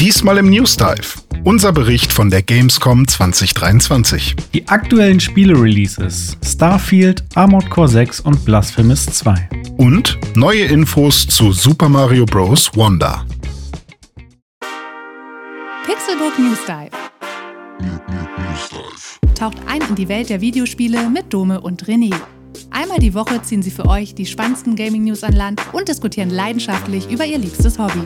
Diesmal im News Dive. Unser Bericht von der Gamescom 2023. Die aktuellen Spiele-Releases: Starfield, Armored Core 6 und Blasphemous 2. Und neue Infos zu Super Mario Bros. Wonder. Pixelbook News Dive. Taucht ein in die Welt der Videospiele mit Dome und René. Einmal die Woche ziehen sie für euch die spannendsten Gaming-News an Land und diskutieren leidenschaftlich über ihr liebstes Hobby.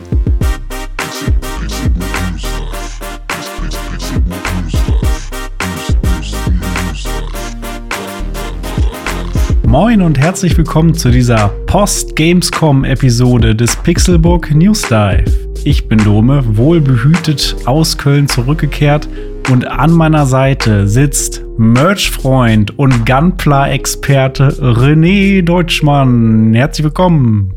Moin und herzlich willkommen zu dieser Post-Gamescom-Episode des Pixelbook News Dive. Ich bin Dome, wohlbehütet aus Köln zurückgekehrt und an meiner Seite sitzt Merch-Freund und Gunpla-Experte René Deutschmann. Herzlich willkommen.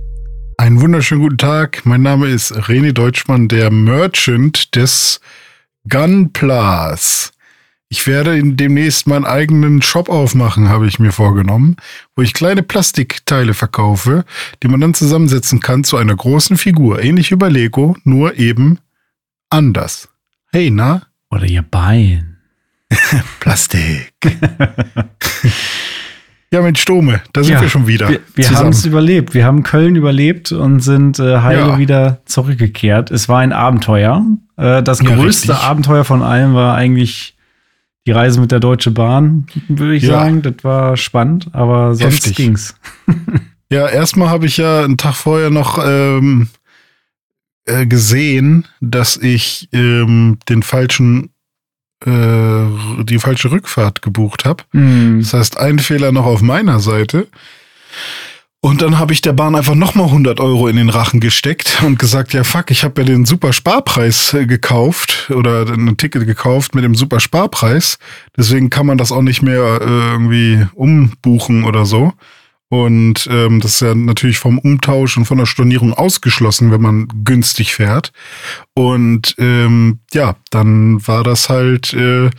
Einen wunderschönen guten Tag. Mein Name ist René Deutschmann, der Merchant des Gunplas. Ich werde demnächst meinen eigenen Shop aufmachen, habe ich mir vorgenommen, wo ich kleine Plastikteile verkaufe, die man dann zusammensetzen kann zu einer großen Figur. Ähnlich wie bei Lego, nur eben anders. Hey, na? Oder ihr Bein. Plastik. ja, Mensch, Stome, da sind Ja, wir schon wieder. Wir, wir haben es überlebt. Wir haben Köln überlebt und sind äh, heile Ja. wieder zurückgekehrt. Es war ein Abenteuer. Äh, das Ja, größte richtig. Abenteuer von allen war eigentlich die Reise mit der Deutschen Bahn, würde ich sagen. Das war spannend, aber sonst Heftig. ging's. Ja, erstmal habe ich ja einen Tag vorher noch ähm, äh, gesehen, dass ich ähm, den falschen, die falsche Rückfahrt gebucht habe. Hm. Das heißt, ein Fehler noch auf meiner Seite. Und dann habe ich der Bahn einfach nochmal 100 Euro in den Rachen gesteckt und gesagt, ja fuck, ich habe ja den super Sparpreis äh, gekauft oder ein Ticket gekauft mit dem super Sparpreis. Deswegen kann man das auch nicht mehr äh, irgendwie umbuchen oder so. Und ähm, das ist ja natürlich vom Umtausch und von der Stornierung ausgeschlossen, wenn man günstig fährt. Und ähm, ja, dann war das halt äh,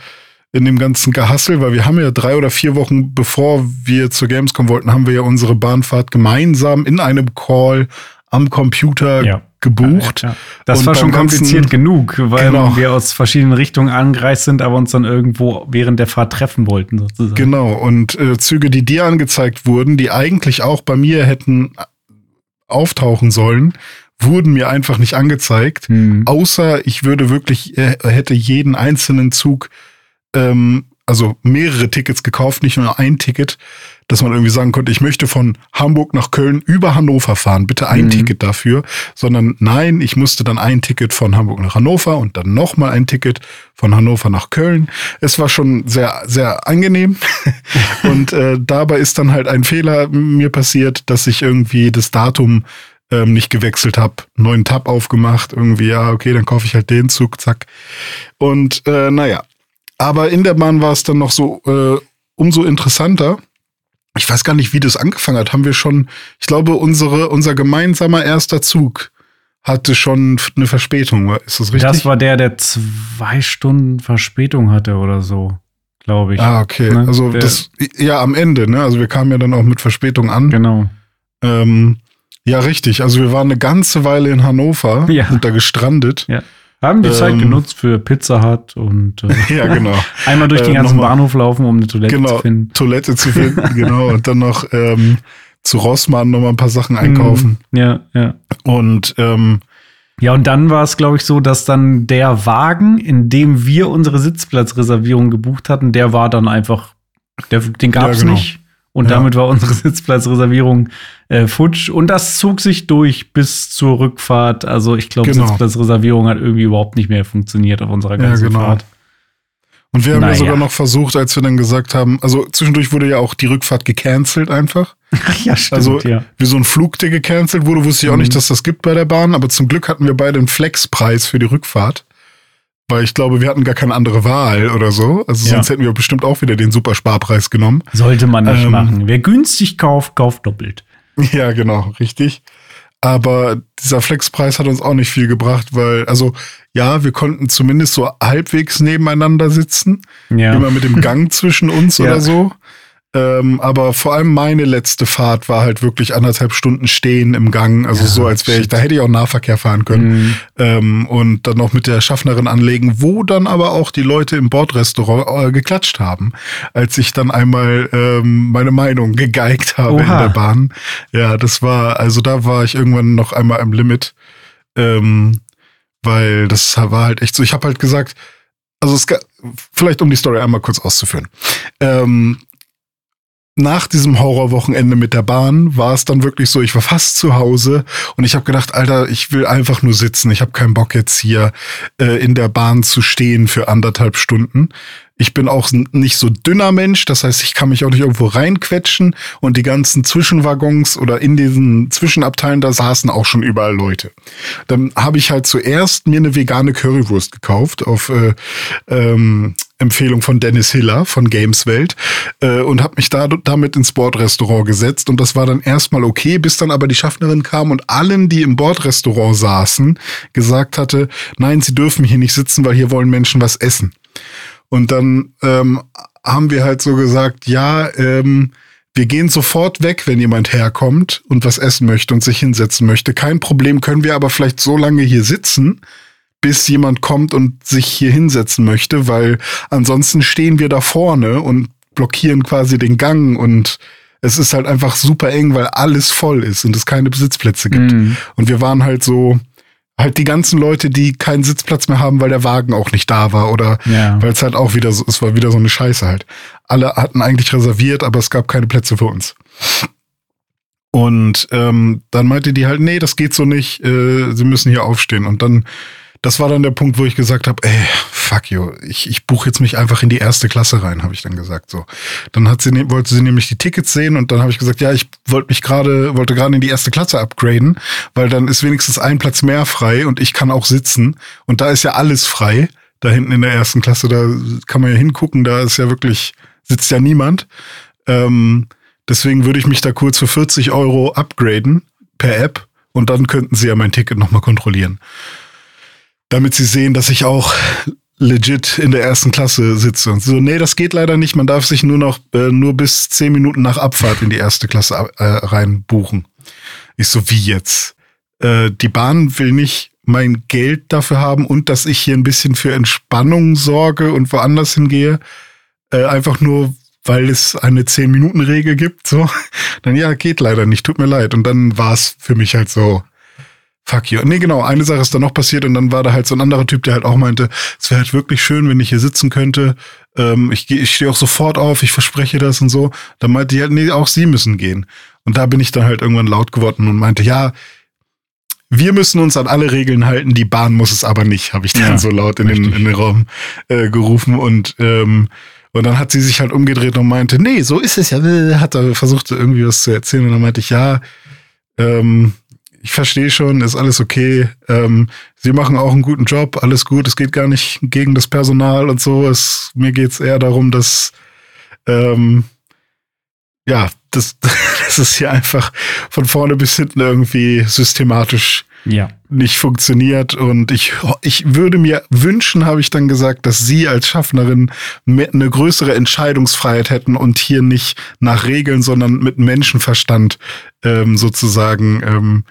in dem ganzen Gehassel, weil wir haben ja drei oder vier Wochen bevor wir zur Gamescom wollten, haben wir ja unsere Bahnfahrt gemeinsam in einem Call am Computer Ja. Gebucht. Ja, Das Und war schon beim ganzen- kompliziert genug, weil Genau. wir aus verschiedenen Richtungen angereist sind, aber uns dann irgendwo während der Fahrt treffen wollten, sozusagen. Genau, und äh, Züge, die dir angezeigt wurden, die eigentlich auch bei mir hätten auftauchen sollen, wurden mir einfach nicht angezeigt. Hm. Außer ich würde wirklich, äh, hätte jeden einzelnen Zug, ähm, also mehrere Tickets gekauft, nicht nur ein Ticket, dass man irgendwie sagen konnte, ich möchte von Hamburg nach Köln über Hannover fahren, bitte ein Mhm. Ticket dafür, sondern nein, ich musste dann ein Ticket von Hamburg nach Hannover und dann nochmal ein Ticket von Hannover nach Köln. Es war schon sehr, sehr angenehm und äh, dabei ist dann halt ein Fehler mir passiert, dass ich irgendwie das Datum ähm, nicht gewechselt habe, neuen Tab aufgemacht, irgendwie, ja, okay, dann kaufe ich halt den Zug, zack. Und äh, naja, aber in der Bahn war es dann noch so äh, umso interessanter. Ich weiß gar nicht, wie das angefangen hat. Haben wir schon, ich glaube, unsere, unser gemeinsamer erster Zug hatte schon eine Verspätung. Ist das richtig? Das war der, der zwei Stunden Verspätung hatte oder so, glaube ich. ah, okay. Ne? Also Der- das, ja, am Ende, ne? Also wir kamen ja dann auch mit Verspätung an. Genau. Ähm, ja, richtig. Also wir waren eine ganze Weile in Hannover, Ja. sind da gestrandet. Ja. Haben die Zeit Ähm, genutzt für Pizza Hut und äh, Ja, genau. einmal durch den Äh, ganzen nochmal- Bahnhof laufen, um eine Toilette genau, zu finden. Toilette zu finden, genau. Und dann noch ähm, zu Rossmann noch mal ein paar Sachen einkaufen. Mm, Ja, ja. Und ähm, Ja, und dann war es, glaube ich, so, dass dann der Wagen, in dem wir unsere Sitzplatzreservierung gebucht hatten, der war dann einfach, der, den gab es Ja, genau. nicht. Und Ja. damit war unsere Sitzplatzreservierung äh, futsch. Und das zog sich durch bis zur Rückfahrt. Also ich glaube, Genau. Sitzplatzreservierung hat irgendwie überhaupt nicht mehr funktioniert auf unserer Ja, ganzen genau. Fahrt. Und wir haben ja Naja. sogar noch versucht, als wir dann gesagt haben, also zwischendurch wurde ja auch die Rückfahrt gecancelt einfach. ja, stimmt, Also ja. wie so ein Flug, der gecancelt wurde, wusste ich auch Mhm. nicht, dass das gibt bei der Bahn, aber zum Glück hatten wir beide einen Flexpreis für die Rückfahrt. Weil ich glaube, wir hatten gar keine andere Wahl oder so. Also Ja. sonst hätten wir bestimmt auch wieder den Supersparpreis genommen. Sollte man nicht Ähm, machen. Wer günstig kauft, kauft doppelt. Ja, genau, richtig. Aber dieser Flexpreis hat uns auch nicht viel gebracht, weil, also ja, wir konnten zumindest so halbwegs nebeneinander sitzen. Ja. Immer mit dem Gang zwischen uns Ja. oder so. Ähm, aber vor allem meine letzte Fahrt war halt wirklich anderthalb Stunden stehen im Gang. Also Ja, so, als wäre ich, da hätte ich auch Nahverkehr fahren können. Mhm. Ähm, und dann noch mit der Schaffnerin anlegen, wo dann aber auch die Leute im Bordrestaurant äh, geklatscht haben, als ich dann einmal ähm, meine Meinung gegeigt habe in Oha. der Bahn. Ja, das war, also da war ich irgendwann noch einmal am Limit. Ähm, weil das war halt echt so, ich habe halt gesagt, also es vielleicht um die Story einmal kurz auszuführen. Ähm, nach diesem Horrorwochenende mit der Bahn war es dann wirklich so, ich war fast zu Hause und ich habe gedacht, Alter, ich will einfach nur sitzen. Ich habe keinen Bock jetzt hier äh, in der Bahn zu stehen für anderthalb Stunden. Ich bin auch nicht so dünner Mensch, das heißt, ich kann mich auch nicht irgendwo reinquetschen und die ganzen Zwischenwaggons oder in diesen Zwischenabteilen, da saßen auch schon überall Leute. Dann habe ich halt zuerst mir eine vegane Currywurst gekauft auf äh, ähm, Empfehlung von Dennis Hiller von Gameswelt äh, und habe mich da damit ins Bordrestaurant gesetzt und das war dann erstmal okay, bis dann aber die Schaffnerin kam und allen, die im Bordrestaurant saßen, gesagt hatte, nein, sie dürfen hier nicht sitzen, weil hier wollen Menschen was essen. Und dann ähm, haben wir halt so gesagt, ja, ähm, wir gehen sofort weg, wenn jemand herkommt und was essen möchte und sich hinsetzen möchte. Kein Problem, können wir aber vielleicht so lange hier sitzen, bis jemand kommt und sich hier hinsetzen möchte, weil ansonsten stehen wir da vorne und blockieren quasi den Gang und es ist halt einfach super eng, weil alles voll ist und es keine Sitzplätze gibt. Mhm. Und wir waren halt so, halt die ganzen Leute, die keinen Sitzplatz mehr haben, weil der Wagen auch nicht da war oder Ja. weil es halt auch wieder so, es war wieder so eine Scheiße halt. Alle hatten eigentlich reserviert, aber es gab keine Plätze für uns. Und ähm, dann meinte die halt, nee, das geht so nicht, äh, sie müssen hier aufstehen. Und dann, das war dann der Punkt, wo ich gesagt habe, ey, fuck you, ich, ich buche jetzt mich einfach in die erste Klasse rein, habe ich dann gesagt. So, dann hat sie, ne- wollte sie nämlich die Tickets sehen und dann habe ich gesagt, ja, ich wollte mich gerade, wollte gerade in die erste Klasse upgraden, weil dann ist wenigstens ein Platz mehr frei und ich kann auch sitzen. Und da ist ja alles frei. Da hinten in der ersten Klasse, da kann man ja hingucken, da ist ja wirklich, sitzt ja niemand. Ähm, deswegen würde ich mich da kurz für 40 Euro upgraden per App und dann könnten sie ja mein Ticket nochmal kontrollieren. Damit sie sehen, dass ich auch legit in der ersten Klasse sitze. Und so, nee, das geht leider nicht. Man darf sich nur noch äh, nur bis 10 Minuten nach Abfahrt in die erste Klasse äh, rein buchen. Ich so, wie jetzt? Äh, die Bahn will nicht mein Geld dafür haben und dass ich hier ein bisschen für Entspannung sorge und woanders hingehe. Äh, einfach nur, weil es eine 10-Minuten-Regel gibt. So, dann ja, geht leider nicht, tut mir leid. Und dann war es für mich halt so, fuck you. Nee, genau, eine Sache ist dann noch passiert und dann war da halt so ein anderer Typ, der halt auch meinte, es wäre halt wirklich schön, wenn ich hier sitzen könnte. Ähm, ich ich stehe auch sofort auf, ich verspreche das und so. Dann meinte die halt, nee, auch sie müssen gehen. Und da bin ich dann halt irgendwann laut geworden und meinte, ja, wir müssen uns an alle Regeln halten, die Bahn muss es aber nicht, habe ich dann Ja, so laut in den, in den Raum äh, gerufen und ähm, und dann hat sie sich halt umgedreht und meinte, nee, so ist es ja, äh, hat er versucht irgendwie was zu erzählen und dann meinte ich, ja, ähm, ich verstehe schon, ist alles okay. Ähm, sie machen auch einen guten Job, alles gut. Es geht gar nicht gegen das Personal und so. Es, mir geht's eher darum, dass ähm, ja, das, das ist hier einfach von vorne bis hinten irgendwie systematisch Ja. nicht funktioniert. Und ich, ich würde mir wünschen, habe ich dann gesagt, dass Sie als Schaffnerin eine größere Entscheidungsfreiheit hätten und hier nicht nach Regeln, sondern mit Menschenverstand ähm, sozusagen ähm,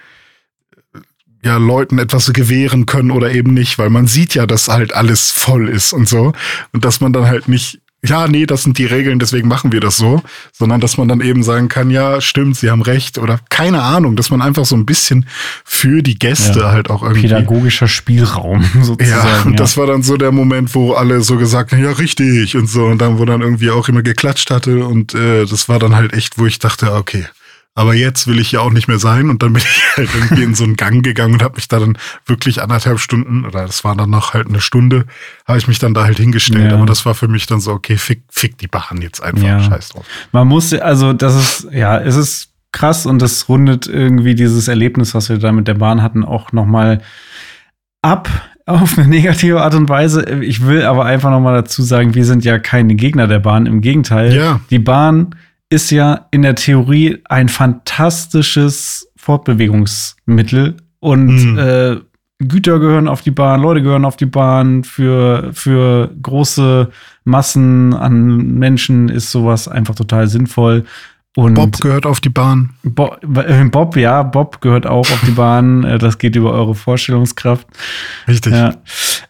ja Leuten etwas gewähren können oder eben nicht, weil man sieht ja, dass halt alles voll ist und so und dass man dann halt nicht ja, nee, das sind die Regeln, deswegen machen wir das so, sondern dass man dann eben sagen kann, ja, stimmt, sie haben recht oder keine Ahnung, dass man einfach so ein bisschen für die Gäste Ja. halt auch irgendwie Pädagogischer Spielraum sozusagen. ja, und das war dann so der Moment, wo alle so gesagt haben, ja, richtig und so. Und dann, wo dann irgendwie auch immer geklatscht hatte. Und äh, das war dann halt echt, wo ich dachte, okay, aber jetzt will ich ja auch nicht mehr sein. Und dann bin ich halt irgendwie in so einen Gang gegangen und habe mich da dann wirklich anderthalb Stunden, oder das war dann noch halt eine Stunde, habe ich mich dann da halt hingestellt. Ja. Aber das war für mich dann so, okay, fick, fick die Bahn jetzt einfach, Ja. scheiß drauf. Man muss, also das ist, ja, es ist krass und das rundet irgendwie dieses Erlebnis, was wir da mit der Bahn hatten, auch noch mal ab auf eine negative Art und Weise. Ich will aber einfach noch mal dazu sagen, wir sind ja keine Gegner der Bahn. Im Gegenteil, Ja. die Bahn ist ja in der Theorie ein fantastisches Fortbewegungsmittel und Mhm. äh, Güter gehören auf die Bahn, Leute gehören auf die Bahn. Für, für große Massen an Menschen ist sowas einfach total sinnvoll. Und Bob gehört auf die Bahn. Bob, Bob, ja, Bob gehört auch auf die Bahn. Äh, das geht über eure Vorstellungskraft. Richtig. Ja.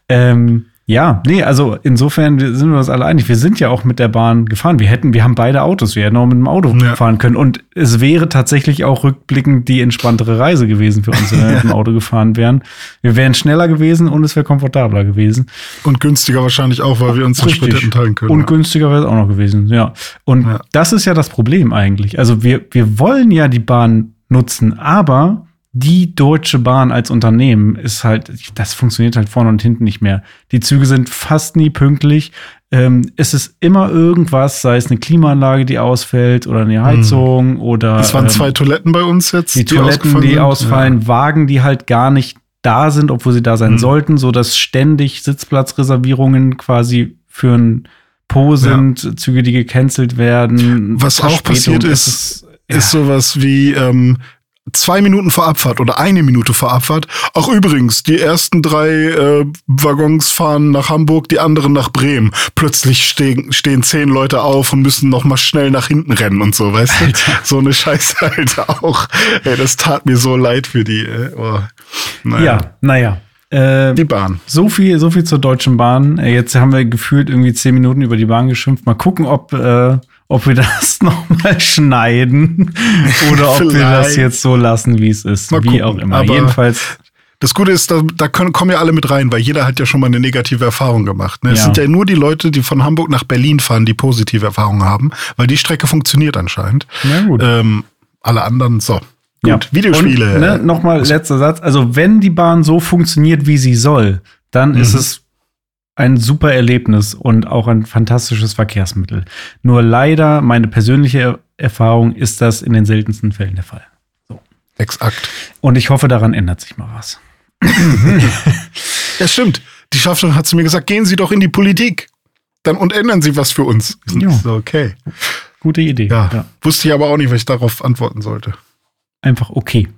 Ähm, ja, nee, also insofern sind wir uns alle einig. Wir sind ja auch mit der Bahn gefahren. Wir hätten, wir haben beide Autos, wir hätten auch mit dem Auto Ja. fahren können. Und es wäre tatsächlich auch rückblickend die entspanntere Reise gewesen für uns, wenn wir mit dem Auto gefahren wären. Wir wären schneller gewesen und es wäre komfortabler gewesen. Und günstiger wahrscheinlich auch, weil wir uns den Sprit hätten teilen können. Und günstiger wäre es auch noch gewesen, ja. Und Ja. das ist ja das Problem eigentlich. Also wir, wir wollen ja die Bahn nutzen, aber die Deutsche Bahn als Unternehmen ist halt, das funktioniert halt vorne und hinten nicht mehr. Die Züge sind fast nie pünktlich. Ähm, es ist immer irgendwas, sei es eine Klimaanlage, die ausfällt oder eine Heizung oder es waren ähm, zwei Toiletten bei uns jetzt. die Toiletten, ausgefallen die ausfallen, Wagen, die halt gar nicht da sind, obwohl sie da sein Mhm. sollten, so dass ständig Sitzplatzreservierungen quasi für ein Po sind, Züge, die gecancelt werden. Was auch passiert Es ist, ja. ist sowas wie ähm, zwei Minuten vor Abfahrt oder eine Minute vor Abfahrt. Ach übrigens, die ersten drei äh, Waggons fahren nach Hamburg, die anderen nach Bremen. Plötzlich stehen, stehen zehn Leute auf und müssen noch mal schnell nach hinten rennen und so, weißt du? So eine Scheiße halt auch. Ey, das tat mir so leid für die. Äh, oh. naja. ja, naja. Äh, Die Bahn. so viel, so viel zur Deutschen Bahn. Äh, Jetzt haben wir gefühlt irgendwie zehn Minuten über die Bahn geschimpft. Mal gucken, ob, äh, ob wir das noch mal schneiden oder ob wir das jetzt so lassen, wie es ist. Mal wie gucken. auch immer. Aber- Jedenfalls Das Gute ist, da, da können, kommen ja alle mit rein, weil jeder hat ja schon mal eine negative Erfahrung gemacht. Ne? Es Ja. sind ja nur die Leute, die von Hamburg nach Berlin fahren, die positive Erfahrungen haben, weil die Strecke funktioniert anscheinend. Na gut. Ähm, alle anderen, so. Gut, Ja. Videospiele. Ne, Nochmal letzter Satz. Also, wenn die Bahn so funktioniert, wie sie soll, dann ist Mhm. es ein super Erlebnis und auch ein fantastisches Verkehrsmittel. Nur leider, meine persönliche Er- Erfahrung, ist das in den seltensten Fällen der Fall. Exakt. Und ich hoffe, daran ändert sich mal was. Ja, stimmt. Die Schaffnerin hat zu mir gesagt, gehen Sie doch in die Politik. Dann und ändern Sie was für uns. Ja. So, okay. Gute Idee. Ja. Ja. Wusste ich aber auch nicht, was ich darauf antworten sollte. Einfach okay.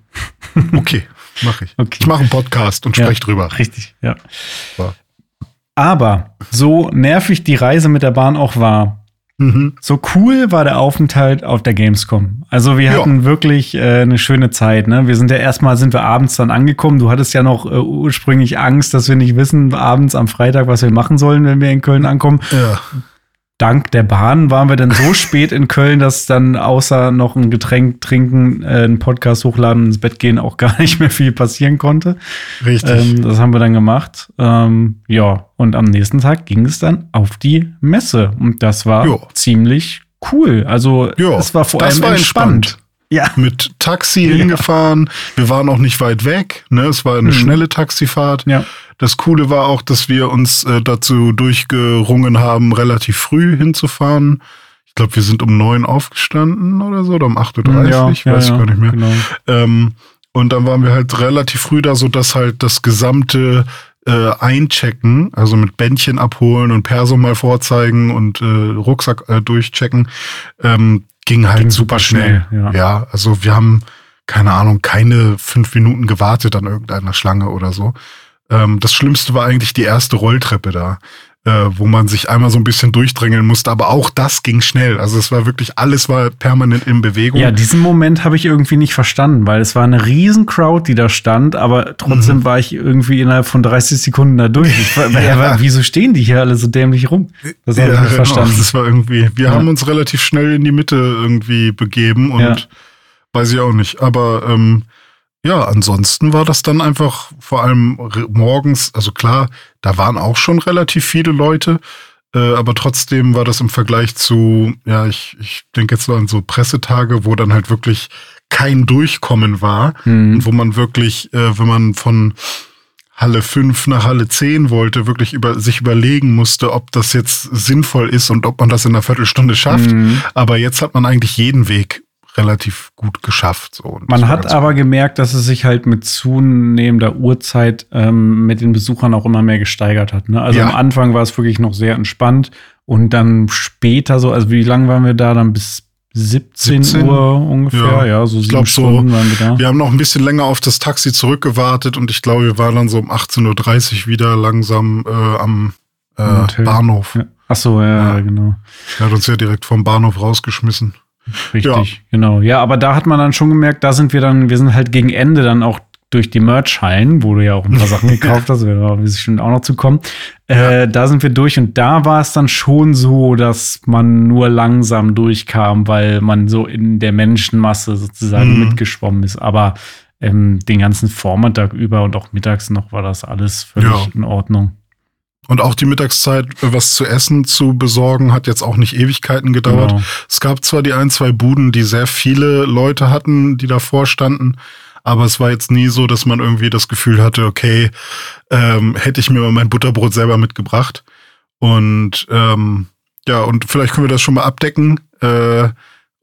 Okay, mache ich. Okay. Ich mache einen Podcast und Ja. spreche drüber. Richtig, ja. So. Aber so nervig die Reise mit der Bahn auch war, Mhm. So cool war der Aufenthalt auf der Gamescom. Also wir Ja. hatten wirklich äh, eine schöne Zeit. Ne? Wir sind ja erstmal sind wir abends dann angekommen. Du hattest ja noch äh, ursprünglich Angst, dass wir nicht wissen abends am Freitag, was wir machen sollen, wenn wir in Köln ankommen. Ja. Dank der Bahn waren wir dann so spät in Köln, dass dann außer noch ein Getränk trinken, äh, einen Podcast hochladen ins Bett gehen auch gar nicht mehr viel passieren konnte. Richtig. Ähm, das haben wir dann gemacht. Ähm, ja, und am nächsten Tag ging es dann auf die Messe. Und das war Jo. ziemlich cool. Also Ja, es war vor das allem war entspannt. entspannt. Ja. mit Taxi Ja. hingefahren. Wir waren auch nicht weit weg. Ne? Es war eine Mhm. schnelle Taxifahrt. Ja. Das Coole war auch, dass wir uns äh, dazu durchgerungen haben, relativ früh hinzufahren. Ich glaube, wir sind um neun aufgestanden oder so, oder um 8.30 Uhr, ich weiß gar nicht mehr. Genau. Ähm, und dann waren wir halt relativ früh da, so dass halt das gesamte äh, Einchecken, also mit Bändchen abholen und Perso mal vorzeigen und äh, Rucksack äh, durchchecken, ähm, ging halt Ging super schnell. schnell, ja. ja, also wir haben, keine Ahnung, keine fünf Minuten gewartet an irgendeiner Schlange oder so. Ähm, das Schlimmste war eigentlich die erste Rolltreppe da, wo man sich einmal so ein bisschen durchdrängeln musste, aber auch das ging schnell. Also es war wirklich, alles war permanent in Bewegung. Ja, diesen Moment habe ich irgendwie nicht verstanden, weil es war eine riesen Crowd, die da stand, aber trotzdem war ich irgendwie innerhalb von 30 Sekunden da durch. Ich war, Mhm. Ja. ja. Wieso stehen die hier alle so dämlich rum? Das habe ich nicht genau. verstanden. Das war irgendwie, wir Ja. haben uns relativ schnell in die Mitte irgendwie begeben und Ja. weiß ich auch nicht. Aber ähm, ja, ansonsten war das dann einfach vor allem morgens, also klar, da waren auch schon relativ viele Leute, äh, aber trotzdem war das im Vergleich zu, ja, ich, ich denke jetzt so an so Pressetage, wo dann halt wirklich kein Durchkommen war Hm. und wo man wirklich, äh, wenn man von Halle 5 nach Halle 10 wollte, wirklich über, sich überlegen musste, ob das jetzt sinnvoll ist und ob man das in einer Viertelstunde schafft. Mhm. Aber jetzt hat man eigentlich jeden Weg relativ gut geschafft. So. Man hat aber cool. gemerkt, dass es sich halt mit zunehmender Uhrzeit ähm, mit den Besuchern auch immer mehr gesteigert hat. Ne? Also Ja. am Anfang war es wirklich noch sehr entspannt und dann später so, also wie lange waren wir da? Dann bis 17, 17? Uhr ungefähr, Ja, ja, so ich sieben glaub so. Stunden waren wir da. Wir haben noch ein bisschen länger auf das Taxi zurückgewartet und ich glaube, wir waren dann so um 18.30 Uhr wieder langsam äh, am äh. Bahnhof. Ja. Ach so, ja, Ja. genau. Der hat uns ja direkt vom Bahnhof rausgeschmissen. Richtig, genau. Ja, aber da hat man dann schon gemerkt, da sind wir dann, wir sind halt gegen Ende dann auch durch die Merch-Hallen, wo du ja auch ein paar Sachen gekauft hast, werden wir bestimmt auch noch zu kommen. Äh, da sind wir durch und da war es dann schon so, dass man nur langsam durchkam, weil man so in der Menschenmasse sozusagen Mhm. mitgeschwommen ist. Aber ähm, den ganzen Vormittag über und auch mittags noch war das alles völlig Ja. in Ordnung. Und auch die Mittagszeit, was zu essen zu besorgen, hat jetzt auch nicht Ewigkeiten gedauert. Genau. Es gab zwar die ein, zwei Buden, die sehr viele Leute hatten, die davor standen, aber es war jetzt nie so, dass man irgendwie das Gefühl hatte, okay, ähm, hätte ich mir mal mein Butterbrot selber mitgebracht. Und ähm, ja, und vielleicht können wir das schon mal abdecken. Äh,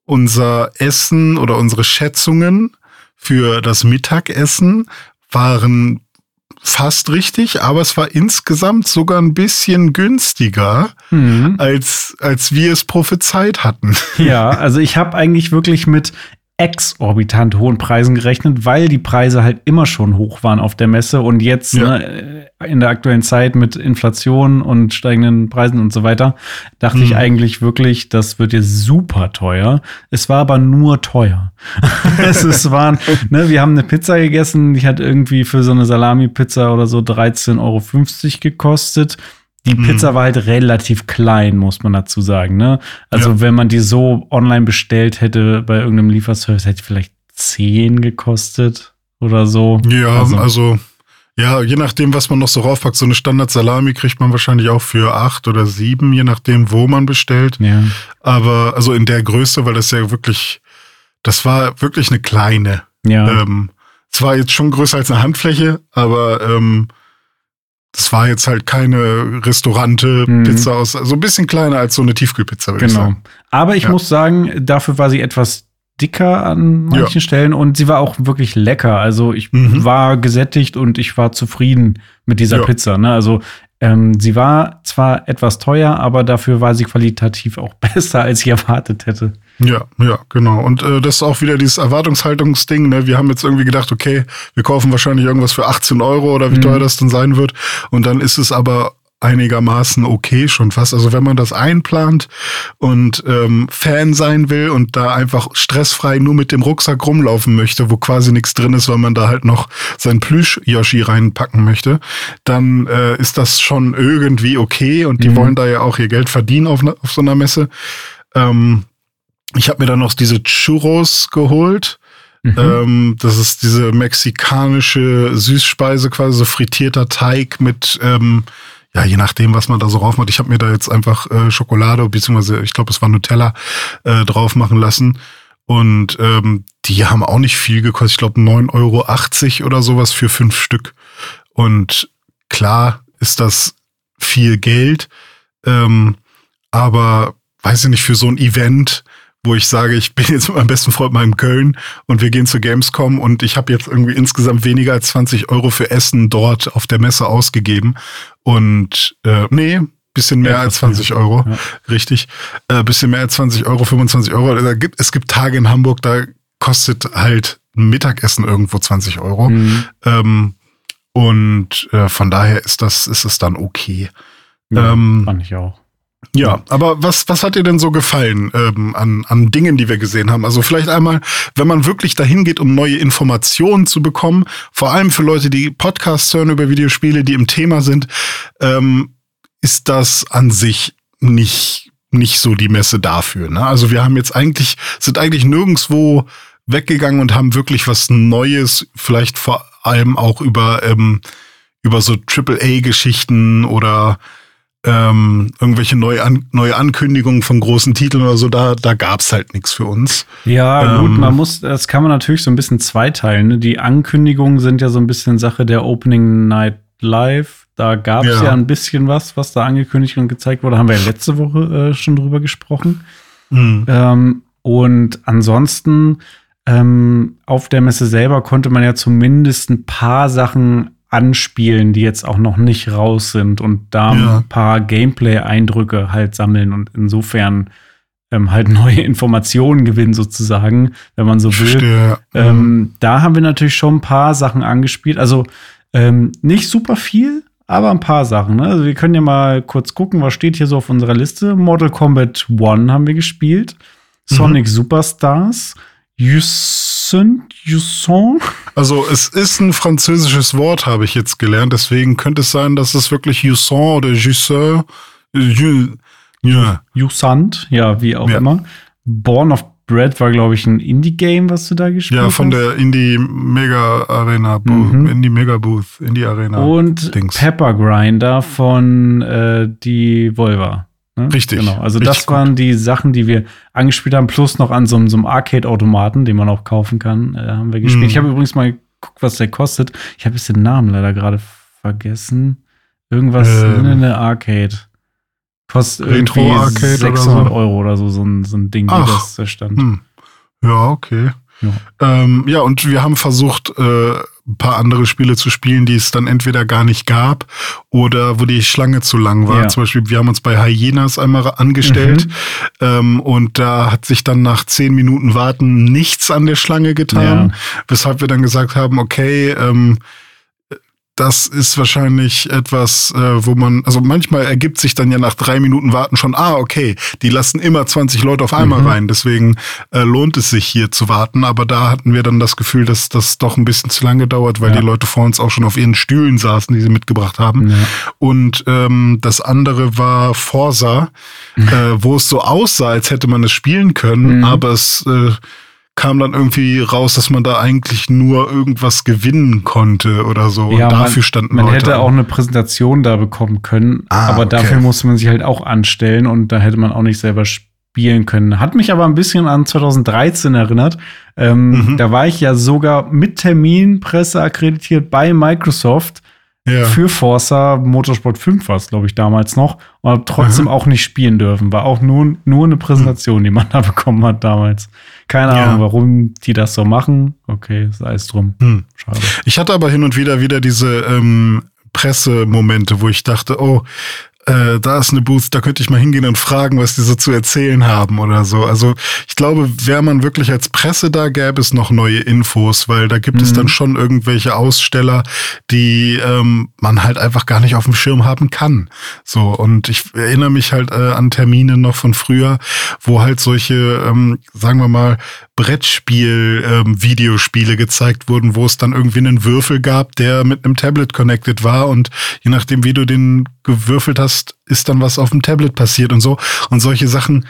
unser Essen oder unsere Schätzungen für das Mittagessen waren fast richtig, aber es war insgesamt sogar ein bisschen günstiger, Mhm. als, als wir es prophezeit hatten. Ja, also ich habe eigentlich wirklich mit exorbitant hohen Preisen gerechnet, weil die Preise halt immer schon hoch waren auf der Messe und jetzt Ja. ne, in der aktuellen Zeit mit Inflation und steigenden Preisen und so weiter, dachte ich Mhm. eigentlich wirklich, das wird jetzt super teuer. Es war aber nur teuer. es, es waren, ne, wir haben eine Pizza gegessen, die hat irgendwie für so eine Salami-Pizza oder so 13,50 Euro gekostet. Die Mhm. Pizza war halt relativ klein, muss man dazu sagen. Ne? Also, Ja. wenn man die so online bestellt hätte bei irgendeinem Lieferservice, hätte vielleicht 10 gekostet oder so. Ja, Also- also, ja, je nachdem, was man noch so raufpackt, so eine Standard-Salami kriegt man wahrscheinlich auch für acht oder sieben, je nachdem, wo man bestellt. Ja. Aber also in der Größe, weil das ja wirklich, das war wirklich eine kleine. Ja. Ähm, es war jetzt schon größer als eine Handfläche, aber ähm, das war jetzt halt keine Restaurante Mhm. Pizza aus, so ein bisschen kleiner als so eine Tiefkühlpizza, würde ich genau. sagen. Aber ich Ja. muss sagen, dafür war sie etwas dicker an manchen Stellen und sie war auch wirklich lecker. Also ich Mhm. war gesättigt und ich war zufrieden mit dieser Ja. Pizza. Ne? Also ähm, sie war zwar etwas teuer, aber dafür war sie qualitativ auch besser, als ich erwartet hätte. Ja, ja, genau. Und äh, das ist auch wieder dieses Erwartungshaltungsding. Ne? Wir haben jetzt irgendwie gedacht, okay, wir kaufen wahrscheinlich irgendwas für 18 Euro oder wie Mhm. teuer das dann sein wird. Und dann ist es aber einigermaßen okay schon fast. Also wenn man das einplant und ähm, Fan sein will und da einfach stressfrei nur mit dem Rucksack rumlaufen möchte, wo quasi nichts drin ist, weil man da halt noch sein Plüsch-Yoshi reinpacken möchte, dann äh, ist das schon irgendwie okay und die Mhm. wollen da ja auch ihr Geld verdienen auf, ne- auf so einer Messe. Ähm, ich habe mir dann noch diese Churros geholt. Mhm. Ähm, das ist diese mexikanische Süßspeise, quasi so frittierter Teig mit, ähm, ja, je nachdem, was man da so drauf macht. Ich habe mir da jetzt einfach äh, Schokolade, beziehungsweise ich glaube, es war Nutella, äh, drauf machen lassen. Und ähm, die haben auch nicht viel gekostet. Ich glaube, 9,80 Euro oder sowas für fünf Stück. Und klar ist das viel Geld. Ähm, aber weiß ich nicht, für so ein Event, wo ich sage, ich bin jetzt mit meinem besten Freund mal in Köln und wir gehen zur Gamescom und ich habe jetzt irgendwie insgesamt weniger als 20 Euro für Essen dort auf der Messe ausgegeben. Und äh, nee, bisschen mehr Ja, als fast 20 Euro, Ja. richtig. Äh, bisschen mehr als 20 Euro, 25 Euro. Da gibt, es gibt Tage in Hamburg, da kostet halt ein Mittagessen irgendwo 20 Euro. Mhm. Ähm, und äh, von daher ist das, ist es dann okay. Ja, ähm, fand ich auch. Ja, aber was, was hat dir denn so gefallen ähm, an, an Dingen, die wir gesehen haben? Also vielleicht einmal, wenn man wirklich dahin geht, um neue Informationen zu bekommen, vor allem für Leute, die Podcasts hören über Videospiele, die im Thema sind, ähm, ist das an sich nicht, nicht so die Messe dafür. Ne? Also wir haben jetzt eigentlich, sind eigentlich nirgendwo weggegangen und haben wirklich was Neues, vielleicht vor allem auch über, ähm, über so AAA-Geschichten oder ähm, irgendwelche neue, An neue Ankündigungen von großen Titeln oder so, da, da gab's halt nichts für uns. Ja, gut, Ähm, man muss, das kann man natürlich so ein bisschen zweiteilen. Ne? Die Ankündigungen sind ja so ein bisschen Sache der Opening Night Live. Da gab es Ja. ja. ein bisschen was, was da angekündigt und gezeigt wurde. Haben wir ja letzte Woche äh, schon drüber gesprochen. Mhm. Ähm, und ansonsten ähm, auf der Messe selber konnte man ja zumindest ein paar Sachen anspielen, die jetzt auch noch nicht raus sind und da Ja. ein paar Gameplay-Eindrücke halt sammeln. Und insofern ähm, halt neue Informationen gewinnen, sozusagen, wenn man so will. Ähm, da haben wir natürlich schon ein paar Sachen angespielt. Also ähm, nicht super viel, aber ein paar Sachen. Ne? Also wir können ja mal kurz gucken, was steht hier so auf unserer Liste. Mortal Kombat 1 haben wir gespielt. Sonic Superstars. Jusson, Jusson. Also es ist ein französisches Wort, habe ich jetzt gelernt. Deswegen könnte es sein, dass es wirklich Jusson oder Jusseur, Ju, ja. Ja, wie auch Ja. immer. Born of Bread war, glaube ich, ein Indie-Game, was du da gespielt ja, hast. von der Indie Mega Arena, Bo Mhm. Indie Mega Booth, Indie Arena. Und Dings. Pepper Grinder von äh, die Volva. Ne? Richtig, Genau. Also richtig das waren die Sachen, die wir angespielt haben, plus noch an so, einem- so einem Arcade-Automaten, den man auch kaufen kann, äh, haben wir gespielt. Mhm. Ich habe übrigens mal geguckt, was der kostet. Ich habe jetzt den Namen leider gerade vergessen. Irgendwas Ähm. in der Arcade. Kostet Retro irgendwie Arcade oder 600 so? Euro oder so, so ein, so ein Ding, wie Ach. das da stand. Hm. Ja, okay. Ja. Ähm, ja, und wir haben versucht, äh, ein paar andere Spiele zu spielen, die es dann entweder gar nicht gab oder wo die Schlange zu lang war. Ja. Zum Beispiel, wir haben uns bei Hyenas einmal angestellt Mhm. ähm, und da hat sich dann nach zehn Minuten Warten nichts an der Schlange getan, weshalb wir dann gesagt haben, okay, ähm, das ist wahrscheinlich etwas, äh, wo man, also manchmal ergibt sich dann ja nach drei Minuten Warten schon, ah, okay, die lassen immer 20 Leute auf einmal Mhm. rein, deswegen äh, lohnt es sich hier zu warten. Aber da hatten wir dann das Gefühl, dass das doch ein bisschen zu lange dauert, weil Ja. die Leute vor uns auch schon auf ihren Stühlen saßen, die sie mitgebracht haben. Ja. Und ähm, das andere war Forsa, äh, wo es so aussah, als hätte man es spielen können, Mhm. aber es äh, kam dann irgendwie raus, dass man da eigentlich nur irgendwas gewinnen konnte oder so. Ja, und man- dafür standen Man Leute. hätte an. auch eine Präsentation da bekommen können, Ah, aber okay. dafür musste man sich halt auch anstellen und da hätte man auch nicht selber spielen können. Hat mich aber ein bisschen an 2013 erinnert. Ähm, Mhm. Da war ich ja sogar mit Termin Presse akkreditiert bei Microsoft ja. für Forza Motorsport 5 war es, glaube ich, damals noch und habe trotzdem Mhm. auch nicht spielen dürfen. War auch nur, nur eine Präsentation, die man da bekommen hat damals. Keine Ja. Ahnung, warum die das so machen. Okay, sei es drum. Hm. Schade. Ich hatte aber hin und wieder wieder diese ähm, Pressemomente, wo ich dachte, oh, äh, da ist eine Booth, da könnte ich mal hingehen und fragen, was die so zu erzählen haben oder so. Also ich glaube, wäre man wirklich als Presse da, gäbe es noch neue Infos, weil da gibt es Mhm. dann schon irgendwelche Aussteller, die ähm, man halt einfach gar nicht auf dem Schirm haben kann. So, und ich erinnere mich halt äh, an Termine noch von früher, wo halt solche, ähm, sagen wir mal, Brettspiel-Videospiele gezeigt wurden, wo es dann irgendwie einen Würfel gab, der mit einem Tablet connected war und je nachdem, wie du den gewürfelt hast, ist dann was auf dem Tablet passiert und so. Und solche Sachen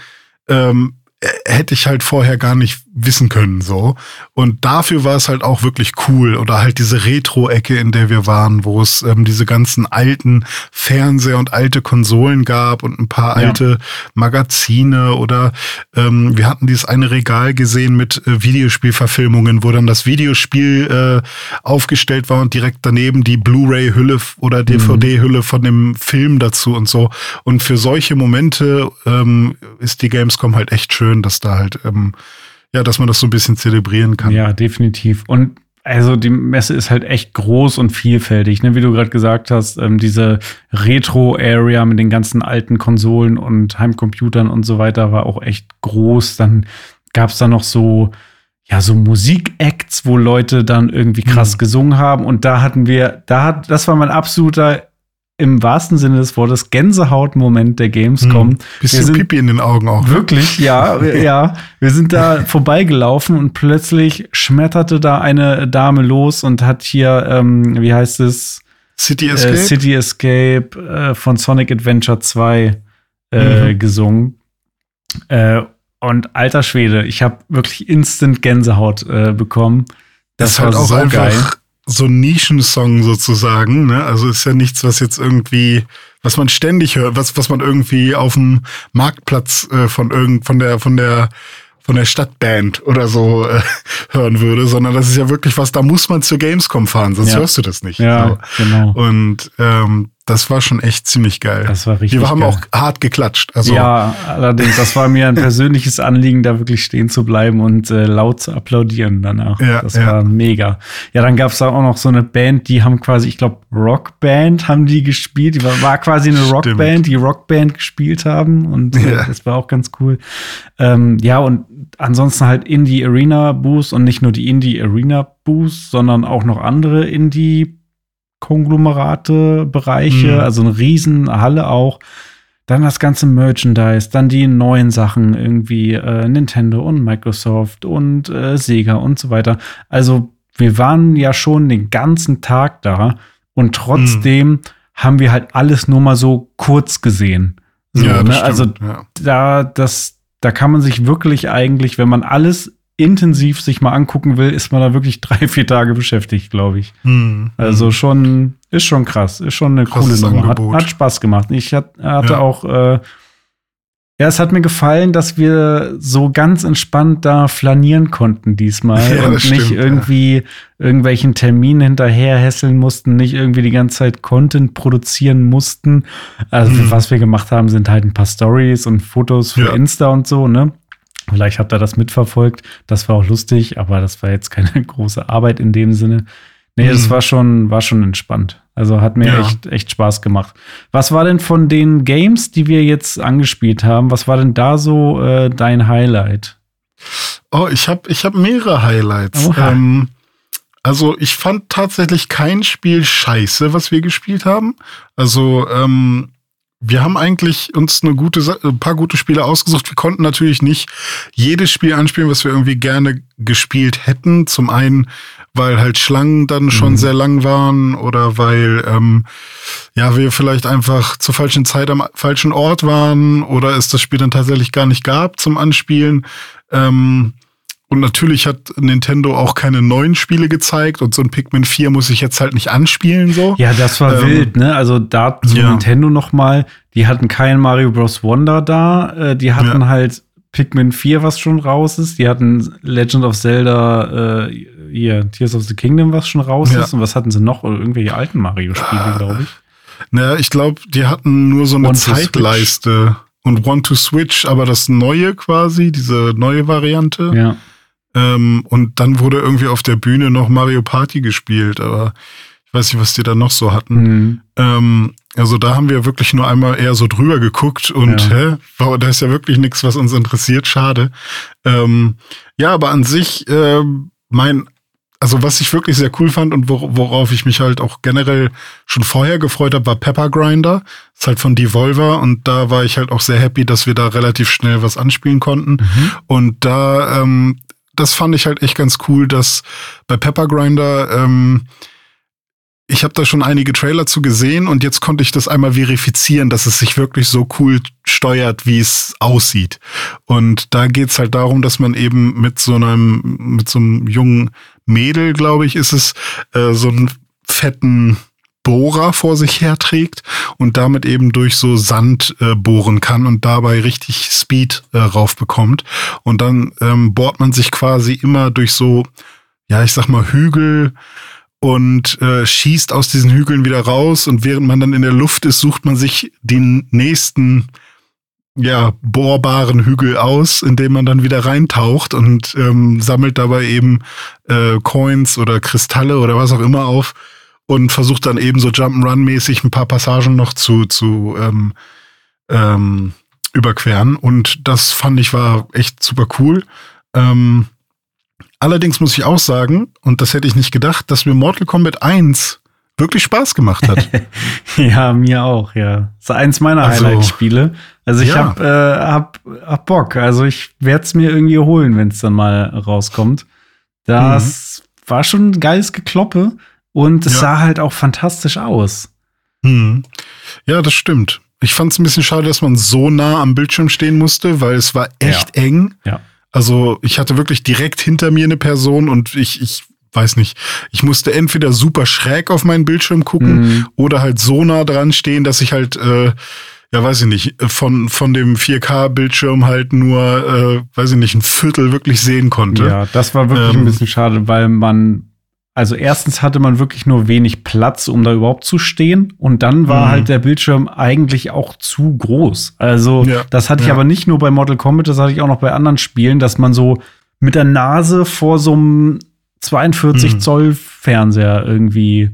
ähm, äh, hätte ich halt vorher gar nicht wissen können, so. Und dafür war es halt auch wirklich cool. Oder halt diese Retro-Ecke, in der wir waren, wo es ähm, diese ganzen alten Fernseher und alte Konsolen gab und ein paar Ja. alte Magazine oder ähm, wir hatten dieses eine Regal gesehen mit äh, Videospielverfilmungen, wo dann das Videospiel äh, aufgestellt war und direkt daneben die Blu-ray-Hülle oder DVD-Hülle von dem Film dazu und so. Und für solche Momente ähm, ist die Gamescom halt echt schön, dass da halt ähm, ja, dass man das so ein bisschen zelebrieren kann. Ja, definitiv. Und also die Messe ist halt echt groß und vielfältig, ne? wie du gerade gesagt hast, ähm, diese Retro-Area mit den ganzen alten Konsolen und Heimcomputern und so weiter war auch echt groß. Dann gab es da noch so, ja, so Musikacts, wo Leute dann irgendwie krass Mhm. gesungen haben. Und da hatten wir, da hat, das war mein absoluter, im wahrsten Sinne des Wortes, Gänsehaut-Moment der Gamescom. Hm. Bisschen Wir sind- Pipi in den Augen auch. ne? Wirklich, ja, ja. Wir sind da vorbeigelaufen und plötzlich schmetterte da eine Dame los und hat hier, ähm, wie heißt es, City Escape. äh, City Escape äh, von Sonic Adventure 2 äh, Mhm. gesungen. Äh, und alter Schwede, ich habe wirklich instant Gänsehaut äh, bekommen. Das, ist halt war auch so einfach geil. So ein Nischensong sozusagen. Ne? Also ist ja nichts, was jetzt irgendwie, was man ständig hört, was, was man irgendwie auf dem Marktplatz äh, von irgend, von der, von der, von der Stadtband oder so äh, hören würde, sondern das ist ja wirklich was, da muss man zur Gamescom fahren, sonst Ja. hörst du das nicht. Ja, So. genau. Und ähm, das war schon echt ziemlich geil. Das war richtig Wir haben geil. auch hart geklatscht. Also, ja, allerdings, das war mir ein persönliches Anliegen, da wirklich stehen zu bleiben und äh, laut zu applaudieren danach. Ja, das ja. war mega. Ja, dann gab's da auch noch so eine Band, die haben quasi, ich glaube, Rockband haben die gespielt. Die war, war quasi eine Rockband, die Rockband gespielt haben und äh, Ja. das war auch ganz cool. Ähm, ja, und ansonsten halt Indie Arena Boost und nicht nur die Indie Arena Boost, sondern auch noch andere Indie Konglomerate, Bereiche, Mhm. also eine riesen Halle auch. Dann das ganze Merchandise, dann die neuen Sachen, irgendwie äh, Nintendo und Microsoft und äh, Sega und so weiter. Also wir waren ja schon den ganzen Tag da und trotzdem haben wir halt alles nur mal so kurz gesehen. So, ja, ne? Also ja. da, das, da kann man sich wirklich eigentlich, wenn man alles intensiv sich mal angucken will, ist man da wirklich drei, vier Tage beschäftigt, glaube ich. Hm. Also schon, ist schon krass, ist schon eine Krasses coole Nummer. Hat, hat Spaß gemacht. Ich hat, hatte Ja. auch, äh, ja, es hat mir gefallen, dass wir so ganz entspannt da flanieren konnten diesmal Ja, und nicht stimmt, ja. irgendwie irgendwelchen Terminen hinterher hässeln mussten, nicht irgendwie die ganze Zeit Content produzieren mussten. Also Mhm. was wir gemacht haben, sind halt ein paar Stories und Fotos für Ja. Insta und so, ne? Vielleicht habt ihr das mitverfolgt. Das war auch lustig, aber das war jetzt keine große Arbeit in dem Sinne. Nee, das Mhm. war schon, war schon entspannt. Also hat mir Ja. echt, echt Spaß gemacht. Was war denn von den Games, die wir jetzt angespielt haben, was war denn da so äh, dein Highlight? Oh, ich habe ich hab mehrere Highlights. Ähm, also ich fand tatsächlich kein Spiel scheiße, was wir gespielt haben. Also ähm, wir haben eigentlich uns eine gute, ein paar gute Spiele ausgesucht. Wir konnten natürlich nicht jedes Spiel anspielen, was wir irgendwie gerne gespielt hätten. Zum einen, weil halt Schlangen dann schon Mhm. sehr lang waren oder weil ähm, ja wir vielleicht einfach zur falschen Zeit am falschen Ort waren oder es das Spiel dann tatsächlich gar nicht gab zum Anspielen. Ähm, und natürlich hat Nintendo auch keine neuen Spiele gezeigt und so ein Pikmin 4 muss ich jetzt halt nicht anspielen so. Ja, das war Ähm, wild, ne? Also da zu ja. Nintendo noch mal, die hatten kein Mario Bros. Wonder da, äh, die hatten Ja. halt Pikmin 4, was schon raus ist. Die hatten Legend of Zelda, äh, hier, Tears of the Kingdom, was schon raus Ja. ist. Und was hatten sie noch? Oder irgendwelche alten Mario-Spiele, glaube ich. Naja, ich glaube, die hatten nur so eine to Zeitleiste und One to Switch, aber das neue quasi, diese neue Variante. Ja. Ähm, und dann wurde irgendwie auf der Bühne noch Mario Party gespielt, aber ich weiß nicht, was die da noch so hatten. Mhm. Ähm, also da haben wir wirklich nur einmal eher so drüber geguckt und Ja. hä, wow, da ist ja wirklich nichts, was uns interessiert, schade. Ähm, ja, aber an sich, ähm, mein, also was ich wirklich sehr cool fand und wor worauf ich mich halt auch generell schon vorher gefreut habe, war Pepper Grinder. Ist halt von Devolver und da war ich halt auch sehr happy, dass wir da relativ schnell was anspielen konnten. Mhm. Und da, ähm, das fand ich halt echt ganz cool, dass bei Pepper Grinder, ähm, ich habe da schon einige Trailer zu gesehen und jetzt konnte ich das einmal verifizieren, dass es sich wirklich so cool steuert, wie es aussieht. Und da geht's halt darum, dass man eben mit so einem, mit so einem jungen Mädel, glaube ich, ist es, äh, so einen fetten Bohrer vor sich herträgt und damit eben durch so Sand äh, bohren kann und dabei richtig Speed äh, raufbekommt. Und dann ähm, bohrt man sich quasi immer durch so, ja, ich sag mal, Hügel und äh, schießt aus diesen Hügeln wieder raus. Und während man dann in der Luft ist, sucht man sich den nächsten ja, bohrbaren Hügel aus, in dem man dann wieder reintaucht und ähm, sammelt dabei eben äh, Coins oder Kristalle oder was auch immer auf und versucht dann eben so Jump'n'Run-mäßig ein paar Passagen noch zu, zu ähm, ähm, überqueren. Und das fand ich war echt super cool. Ähm, allerdings muss ich auch sagen, und das hätte ich nicht gedacht, dass mir Mortal Kombat 1 wirklich Spaß gemacht hat. Ja, mir auch, ja. Das ist eins meiner Also, Highlight-Spiele. Also ich ja. hab, äh, hab, hab Bock. Also ich werde es mir irgendwie holen, wenn es dann mal rauskommt. Das war schon ein geiles Gekloppe und es Ja. sah halt auch fantastisch aus. Hm. Ja, das stimmt. Ich fand es ein bisschen schade, dass man so nah am Bildschirm stehen musste, weil es war echt eng. Ja. Also ich hatte wirklich direkt hinter mir eine Person und ich, ich weiß nicht, ich musste entweder super schräg auf meinen Bildschirm gucken Mhm. oder halt so nah dran stehen, dass ich halt, äh, ja weiß ich nicht, von, von dem 4K-Bildschirm halt nur, äh, weiß ich nicht, ein Viertel wirklich sehen konnte. Ja, das war wirklich Ähm. ein bisschen schade, weil man also erstens hatte man wirklich nur wenig Platz, um da überhaupt zu stehen. Und dann war Mhm. halt der Bildschirm eigentlich auch zu groß. Also Ja, das hatte ich ja. aber nicht nur bei Mortal Kombat, das hatte ich auch noch bei anderen Spielen, dass man so mit der Nase vor so einem 42 Mhm. Zoll Fernseher irgendwie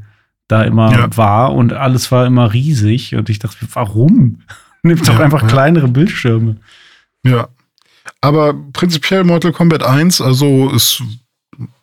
da immer Ja. war und alles war immer riesig. Und ich dachte, warum? Nimm doch einfach kleinere Bildschirme. Ja. Aber prinzipiell Mortal Kombat 1, also es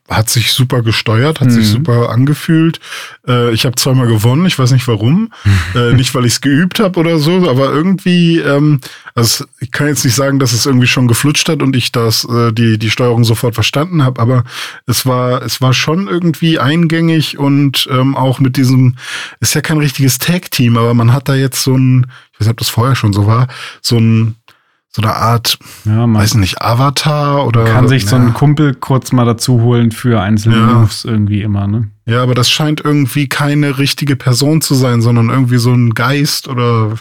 hat sich super gesteuert, hat sich Mhm. super angefühlt. Äh, ich habe zweimal gewonnen, ich weiß nicht warum. äh, nicht, weil ich es geübt habe oder so, aber irgendwie, ähm, also ich kann jetzt nicht sagen, dass es irgendwie schon geflutscht hat und ich das, äh, die, die Steuerung sofort verstanden habe, aber es war, es war schon irgendwie eingängig und ähm, auch mit diesem, ist ja kein richtiges Tag-Team, aber man hat da jetzt so ein, ich weiß nicht, ob das vorher schon so war, so ein, so eine Art, Ja, man weiß nicht, Avatar oder. kann sich so ja. einen Kumpel kurz mal dazu holen für einzelne Ja. Moves irgendwie immer, ne? Ja, aber das scheint irgendwie keine richtige Person zu sein, sondern irgendwie so ein Geist oder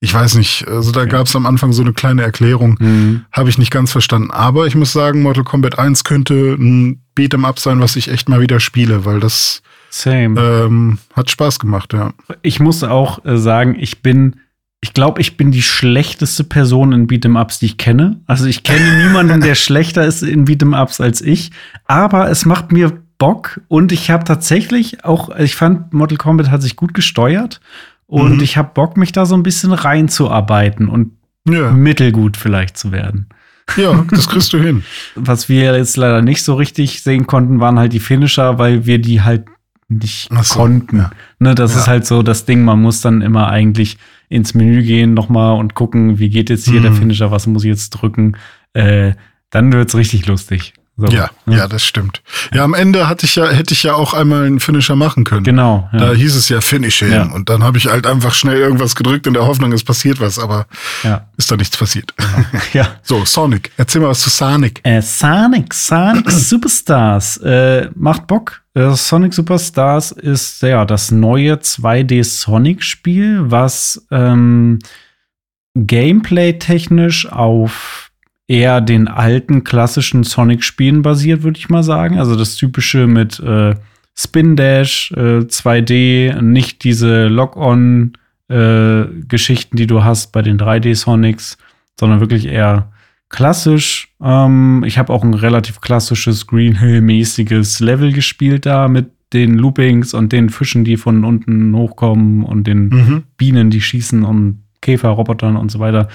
ich weiß nicht. Also da Okay. gab es am Anfang so eine kleine Erklärung. Mhm. Habe ich nicht ganz verstanden. Aber ich muss sagen, Mortal Kombat 1 könnte ein Beat'em Up sein, was ich echt mal wieder spiele, weil das Same. ähm, hat Spaß gemacht, ja. ich muss auch äh, sagen, ich bin, ich glaube, ich bin die schlechteste Person in Beat'em-Ups, die ich kenne. Also ich kenne niemanden, der schlechter ist in Beat'em-Ups als ich. Aber es macht mir Bock und ich habe tatsächlich auch, ich fand Mortal Kombat hat sich gut gesteuert und Mhm. ich habe Bock, mich da so ein bisschen reinzuarbeiten und Ja, mittelgut vielleicht zu werden. ja das kriegst du hin. Was wir jetzt leider nicht so richtig sehen konnten, waren halt die Finisher, weil wir die halt nicht so, konnten. ja. Ne, das Ja. ist halt so das Ding, man muss dann immer eigentlich ins Menü gehen nochmal und gucken, wie geht jetzt hier Mhm. der Finisher, was muss ich jetzt drücken. Äh, dann wird's richtig lustig. So, Ja, ne? ja, das stimmt. Ja, am Ende hatte ich ja, hätte ich ja auch einmal einen Finisher machen können. Genau. Ja. Da hieß es ja Finish him. Ja. Und dann habe ich halt einfach schnell irgendwas gedrückt in der Hoffnung, es passiert was, aber ja. ist da nichts passiert. ja. So, Sonic. Erzähl mal was zu Sonic. Äh, Sonic, Sonic Superstars äh, macht Bock. Äh, Sonic Superstars ist ja das neue 2D Sonic Spiel, was ähm, gameplay-technisch auf eher den alten klassischen Sonic-Spielen basiert, würde ich mal sagen. Also das typische mit äh, Spin Dash, äh, 2D, nicht diese Lock-on-Geschichten, die du hast bei den 3D-Sonics, sondern wirklich eher klassisch. Ähm, ich habe auch ein relativ klassisches Green Hill-mäßiges Level gespielt da mit den Loopings und den Fischen, die von unten hochkommen und den Mhm. Bienen, die schießen und Käferrobotern und so weiter.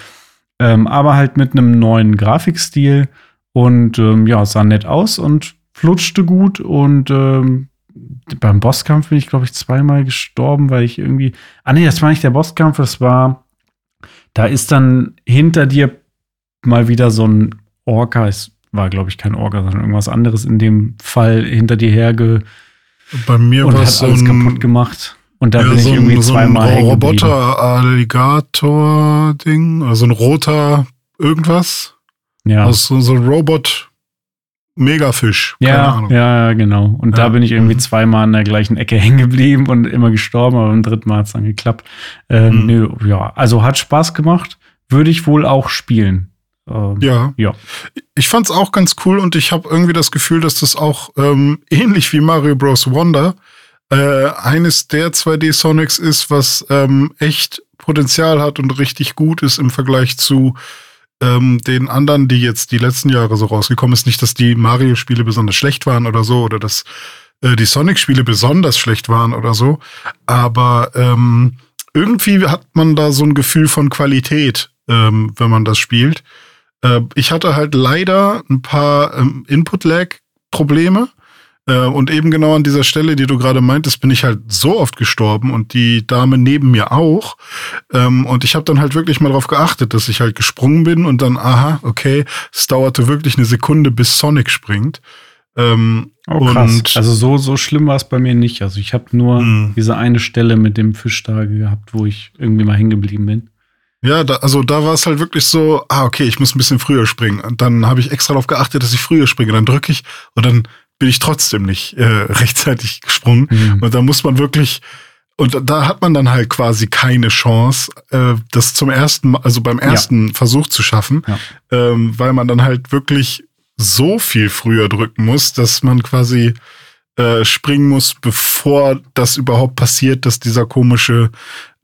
Ähm, aber halt mit einem neuen Grafikstil und ähm, ja, sah nett aus und flutschte gut und ähm, beim Bosskampf bin ich, glaube ich, zweimal gestorben, weil ich irgendwie. Ah, nee, das war nicht der Bosskampf, das war. Da ist dann hinter dir mal wieder so ein Orca. Es war, glaube ich, kein Orca, sondern irgendwas anderes in dem Fall hinter dir herge Bei mir und war hat es so alles ein, kaputt gemacht. Und da ja, bin ich so irgendwie ein, so ein zweimal hängen geblieben. Roboter-Alligator-Ding. Oder so ein roter irgendwas. Ja. Also so ein Robot-Megafisch. Keine Ja, Ahnung. ja, genau. Und da Ja. bin ich irgendwie Mhm. zweimal an der gleichen Ecke hängen geblieben und immer gestorben, aber beim dritten Mal hat es dann geklappt. Ähm, Mhm. nö, ja, also hat Spaß gemacht. Würde ich wohl auch spielen. Ähm, Ja. Ja. Ich fand's auch ganz cool und ich habe irgendwie das Gefühl, dass das auch ähm, ähnlich wie Mario Bros. Wonder äh, eines der 2D Sonics ist, was ähm, echt Potenzial hat und richtig gut ist im Vergleich zu ähm, den anderen, die jetzt die letzten Jahre so rausgekommen ist. Nicht, dass die Mario-Spiele besonders schlecht waren oder so, oder dass äh, die Sonic-Spiele besonders schlecht waren oder so. Aber ähm, irgendwie hat man da so ein Gefühl von Qualität, ähm, wenn man das spielt. Äh, ich hatte halt leider ein paar ähm, Input-Lag-Probleme. Äh, und eben genau an dieser Stelle, die du gerade meintest, bin ich halt so oft gestorben und die Dame neben mir auch. Ähm, und ich habe dann halt wirklich mal darauf geachtet, dass ich halt gesprungen bin und dann, aha, okay, es dauerte wirklich eine Sekunde, bis Sonic springt. Ähm, Oh, krass. Und- also so, so schlimm war es bei mir nicht. Also ich habe nur Mhm. diese eine Stelle mit dem Fisch da gehabt, wo ich irgendwie mal hängen geblieben bin. Ja, da, also da war es halt wirklich so, ah, okay, ich muss ein bisschen früher springen. Und dann habe ich extra darauf geachtet, dass ich früher springe. Dann drücke ich und dann bin ich trotzdem nicht äh, rechtzeitig gesprungen. Mhm. Und da muss man wirklich, und da hat man dann halt quasi keine Chance, äh, das zum ersten Mal, also beim ersten Versuch zu schaffen, Ja. ähm, weil man dann halt wirklich so viel früher drücken muss, dass man quasi äh, springen musst, bevor das überhaupt passiert, dass dieser komische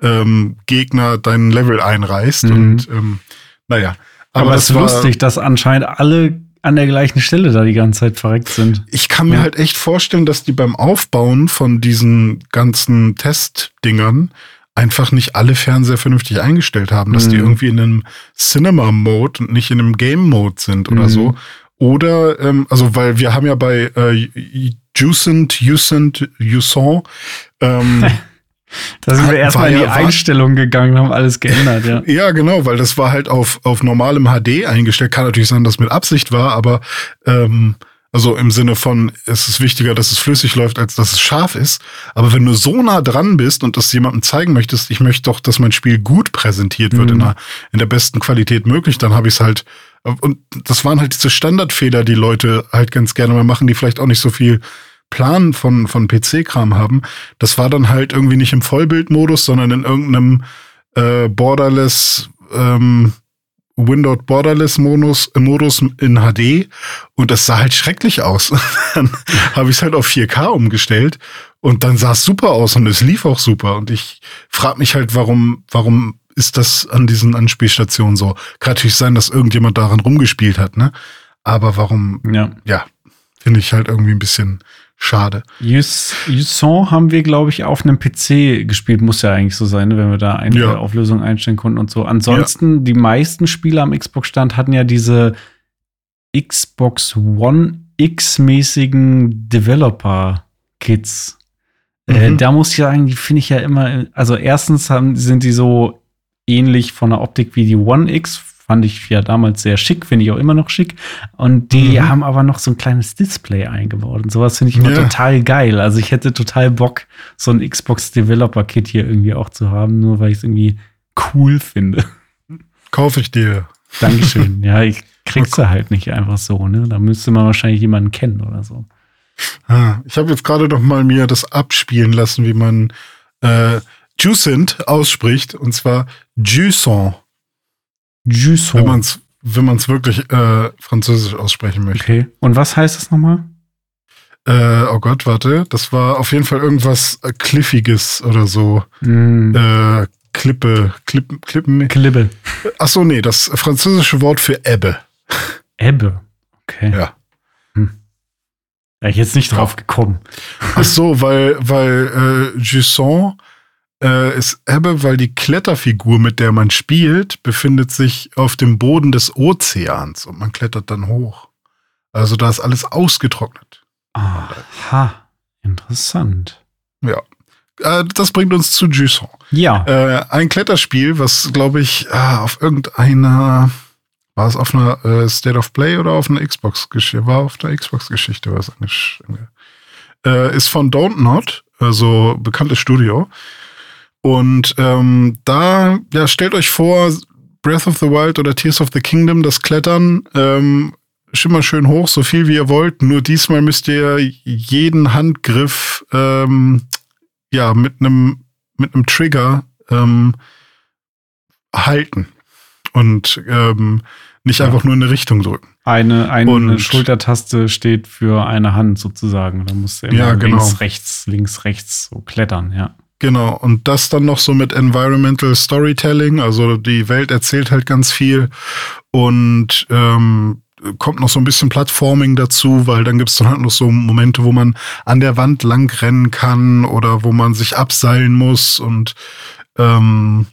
ähm, Gegner dein Level einreißt. Mhm. Und ähm, naja. Aber, es das ist war- lustig, dass anscheinend alle an der gleichen Stelle da die ganze Zeit verreckt sind. Ich kann mir Ja. halt echt vorstellen, dass die beim Aufbauen von diesen ganzen Testdingern einfach nicht alle Fernseher vernünftig eingestellt haben, dass die Mhm. irgendwie in einem Cinema-Mode und nicht in einem Game-Mode sind oder Mhm. so. Oder, ähm, also weil wir haben ja bei äh, Juicent, Juicent, Juson, ähm, Da sind wir erstmal in die ja- Einstellungen gegangen, haben alles geändert, ja. Ja, genau, weil das war halt auf, auf normalem HD eingestellt. Kann natürlich sein, dass es mit Absicht war, aber ähm, also im Sinne von, es ist wichtiger, dass es flüssig läuft, als dass es scharf ist. Aber wenn du so nah dran bist und das jemandem zeigen möchtest, ich möchte doch, dass mein Spiel gut präsentiert wird, Mhm. in, der, in der besten Qualität möglich, dann habe ich es halt. Und das waren halt diese Standardfehler, die Leute halt ganz gerne mal machen, die vielleicht auch nicht so viel Plan von, von PC-Kram haben. Das war dann halt irgendwie nicht im Vollbildmodus, sondern in irgendeinem äh, Borderless, ähm, Windowed Borderless Modus, Modus in HD und das sah halt schrecklich aus. dann habe ich es halt auf 4K umgestellt und dann sah es super aus und es lief auch super und ich frage mich halt, warum, warum ist das an diesen Anspielstationen so? Kann natürlich sein, dass irgendjemand daran rumgespielt hat, ne? Aber warum, ja. ja, finde ich halt irgendwie ein bisschen schade. Yus- Yuson haben wir, glaube ich, auf einem PC gespielt. Muss ja eigentlich so sein, ne, wenn wir da eine Ja. Auflösung einstellen konnten und so. Ansonsten, die meisten Spiele am Xbox-Stand hatten ja diese Xbox One X-mäßigen Developer-Kits. Äh, Mhm. da muss ich sagen, die finde ich ja immer, also erstens haben, sind die so ähnlich von der Optik wie die One X. Fand ich ja damals sehr schick, finde ich auch immer noch schick. Und die Mhm. haben aber noch so ein kleines Display eingebaut. Und sowas finde ich immer Ja. total geil. Also ich hätte total Bock, so ein Xbox Developer Kit hier irgendwie auch zu haben, nur weil ich es irgendwie cool finde. Kaufe ich dir. Dankeschön. ja, ich krieg's ja halt nicht einfach so, ne? Da müsste man wahrscheinlich jemanden kennen oder so. Ah, ich habe jetzt gerade noch mal mir das abspielen lassen, wie man äh, Juicent ausspricht, und zwar Juicent, Jusson. wenn man es wenn man's wirklich äh, französisch aussprechen möchte. Okay. Und was heißt das nochmal? Äh, oh Gott, warte, das war auf jeden Fall irgendwas äh, Cliffiges oder so. Mm, Äh, Klippe, Klippen, Klippen. Klibbe. Ach so, nee, das französische Wort für Ebbe. Ebbe. Okay. Ja. Wäre ich jetzt nicht drauf gekommen. Ach so, weil, weil äh, Jusson äh, ist Ebbe, weil die Kletterfigur, mit der man spielt, befindet sich auf dem Boden des Ozeans und man klettert dann hoch. Also da ist alles ausgetrocknet. Aha. Interessant. Ja. Äh, das bringt uns zu Jusson. Ja. Äh, ein Kletterspiel, was, glaube ich, ah, auf irgendeiner, war es auf einer äh, State of Play oder auf einer Xbox-Geschichte, war auf der Xbox-Geschichte, was angesch- äh, ist von Don't Not, also bekanntes Studio. Und ähm, da, ja, stellt euch vor, Breath of the Wild oder Tears of the Kingdom, das Klettern, ähm, schimmer schön hoch, so viel wie ihr wollt. Nur diesmal müsst ihr jeden Handgriff ähm, ja mit einem mit einem Trigger ähm, halten und ähm, nicht Ja. einfach nur in eine Richtung drücken. Eine, eine Und- Schultertaste steht für eine Hand sozusagen. Da musst du immer Ja, genau. links, rechts, links, rechts so klettern, ja. Genau, und das dann noch so mit Environmental Storytelling, also die Welt erzählt halt ganz viel und ähm, kommt noch so ein bisschen Plattforming dazu, weil dann gibt's dann halt noch so Momente, wo man an der Wand lang rennen kann oder wo man sich abseilen muss und ähm,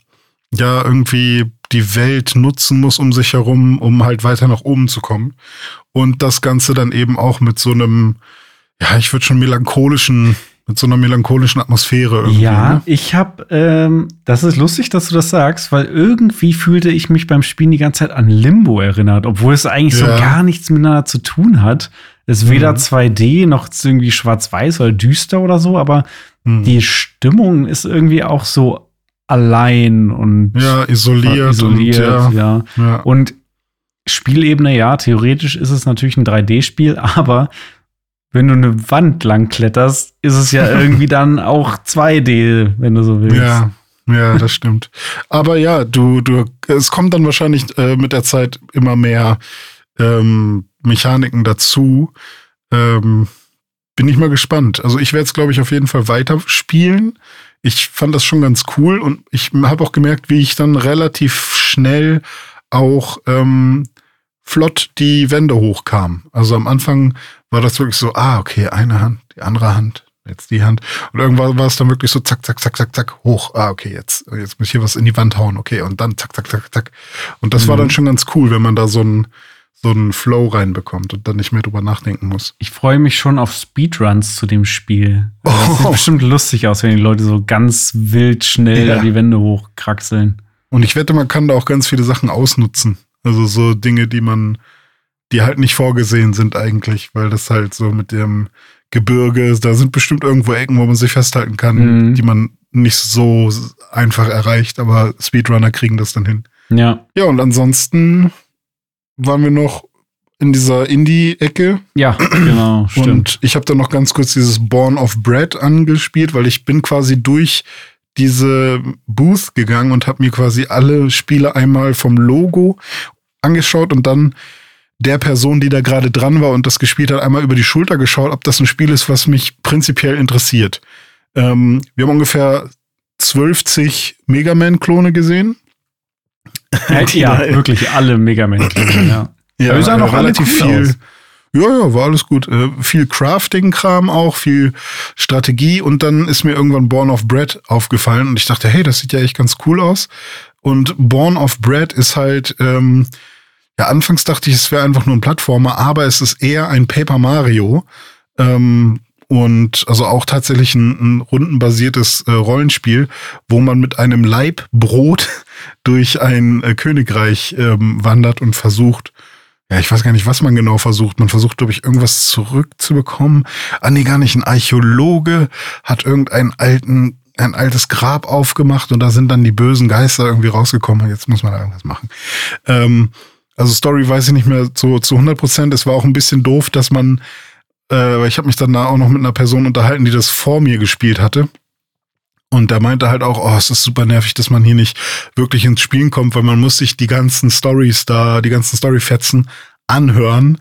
ja, irgendwie die Welt nutzen muss um sich herum, um halt weiter nach oben zu kommen. Und das Ganze dann eben auch mit so einem, ja, ich würde schon melancholischen, mit so einer melancholischen Atmosphäre irgendwie. Ja, Ne? ich habe, ähm, das ist lustig, dass du das sagst, weil irgendwie fühlte ich mich beim Spielen die ganze Zeit an Limbo erinnert, obwohl es eigentlich so Ja. gar nichts miteinander zu tun hat. Es ist weder Mhm. 2D noch irgendwie schwarz-weiß oder düster oder so, aber Hm. die Stimmung ist irgendwie auch so allein und ja, isoliert, isoliert, und ja, ja. ja. Und Spielebene, ja, theoretisch ist es natürlich ein 3D-Spiel, aber wenn du eine Wand lang kletterst, ist es ja irgendwie dann auch 2D, wenn du so willst. Ja, ja, das stimmt. Aber ja, du, du, es kommt dann wahrscheinlich äh, mit der Zeit immer mehr ähm, Mechaniken dazu. Ähm, bin ich mal gespannt. Also ich werde es, glaube ich, auf jeden Fall weiterspielen. Ich fand das schon ganz cool und ich habe auch gemerkt, wie ich dann relativ schnell auch ähm, flott die Wände hochkam. Also am Anfang war das wirklich so, ah, okay, eine Hand, die andere Hand, jetzt die Hand. Und irgendwann war es dann wirklich so zack, zack, zack, zack, zack, hoch. Ah, okay, jetzt, jetzt muss ich hier was in die Wand hauen, okay, und dann zack, zack, zack, zack. Und das mhm. war dann schon ganz cool, wenn man da so ein so einen Flow reinbekommt und dann nicht mehr drüber nachdenken muss. Ich freue mich schon auf Speedruns zu dem Spiel. Oh. Das sieht bestimmt lustig aus, wenn die Leute so ganz wild schnell ja. die Wände hochkraxeln. Und ich wette, man kann da auch ganz viele Sachen ausnutzen. Also so Dinge, die man, die halt nicht vorgesehen sind eigentlich, weil das halt so mit dem Gebirge, da sind bestimmt irgendwo Ecken, wo man sich festhalten kann, mhm. die man nicht so einfach erreicht, aber Speedrunner kriegen das dann hin. Ja. Ja, und ansonsten waren wir noch in dieser Indie-Ecke. Ja, genau, stimmt. Und ich habe dann noch ganz kurz dieses Born of Bread angespielt, weil ich bin quasi durch diese Booth gegangen und habe mir quasi alle Spiele einmal vom Logo angeschaut und dann der Person, die da gerade dran war und das gespielt hat, einmal über die Schulter geschaut, ob das ein Spiel ist, was mich prinzipiell interessiert. Ähm, wir haben ungefähr 12 Mega Man-Klone gesehen. ja, wirklich alle Mega Man-Klone, ja. Ja, Aber sahen auch relativ cool viel. Aus. Ja, ja, war alles gut. Äh, viel Crafting-Kram auch, viel Strategie und dann ist mir irgendwann Born of Bread aufgefallen und ich dachte, hey, das sieht ja echt ganz cool aus. Und Born of Bread ist halt, ähm, ja, anfangs dachte ich, es wäre einfach nur ein Plattformer, aber es ist eher ein Paper Mario. Ähm, und also auch tatsächlich ein, ein rundenbasiertes äh, Rollenspiel, wo man mit einem Laib Brot durch ein äh, Königreich ähm, wandert und versucht, ja, ich weiß gar nicht, was man genau versucht. Man versucht, glaube ich, irgendwas zurückzubekommen. Ah, nee, gar nicht. Ein Archäologe hat irgendeinen alten, ein altes Grab aufgemacht und da sind dann die bösen Geister irgendwie rausgekommen. Jetzt muss man da irgendwas machen. Ähm, also Story weiß ich nicht mehr zu, zu 100 Prozent. Es war auch ein bisschen doof, dass man äh, ich habe mich dann da auch noch mit einer Person unterhalten, die das vor mir gespielt hatte. Und der meinte halt auch, oh, es ist super nervig, dass man hier nicht wirklich ins Spielen kommt, weil man muss sich die ganzen Stories da, die ganzen Storyfetzen anhören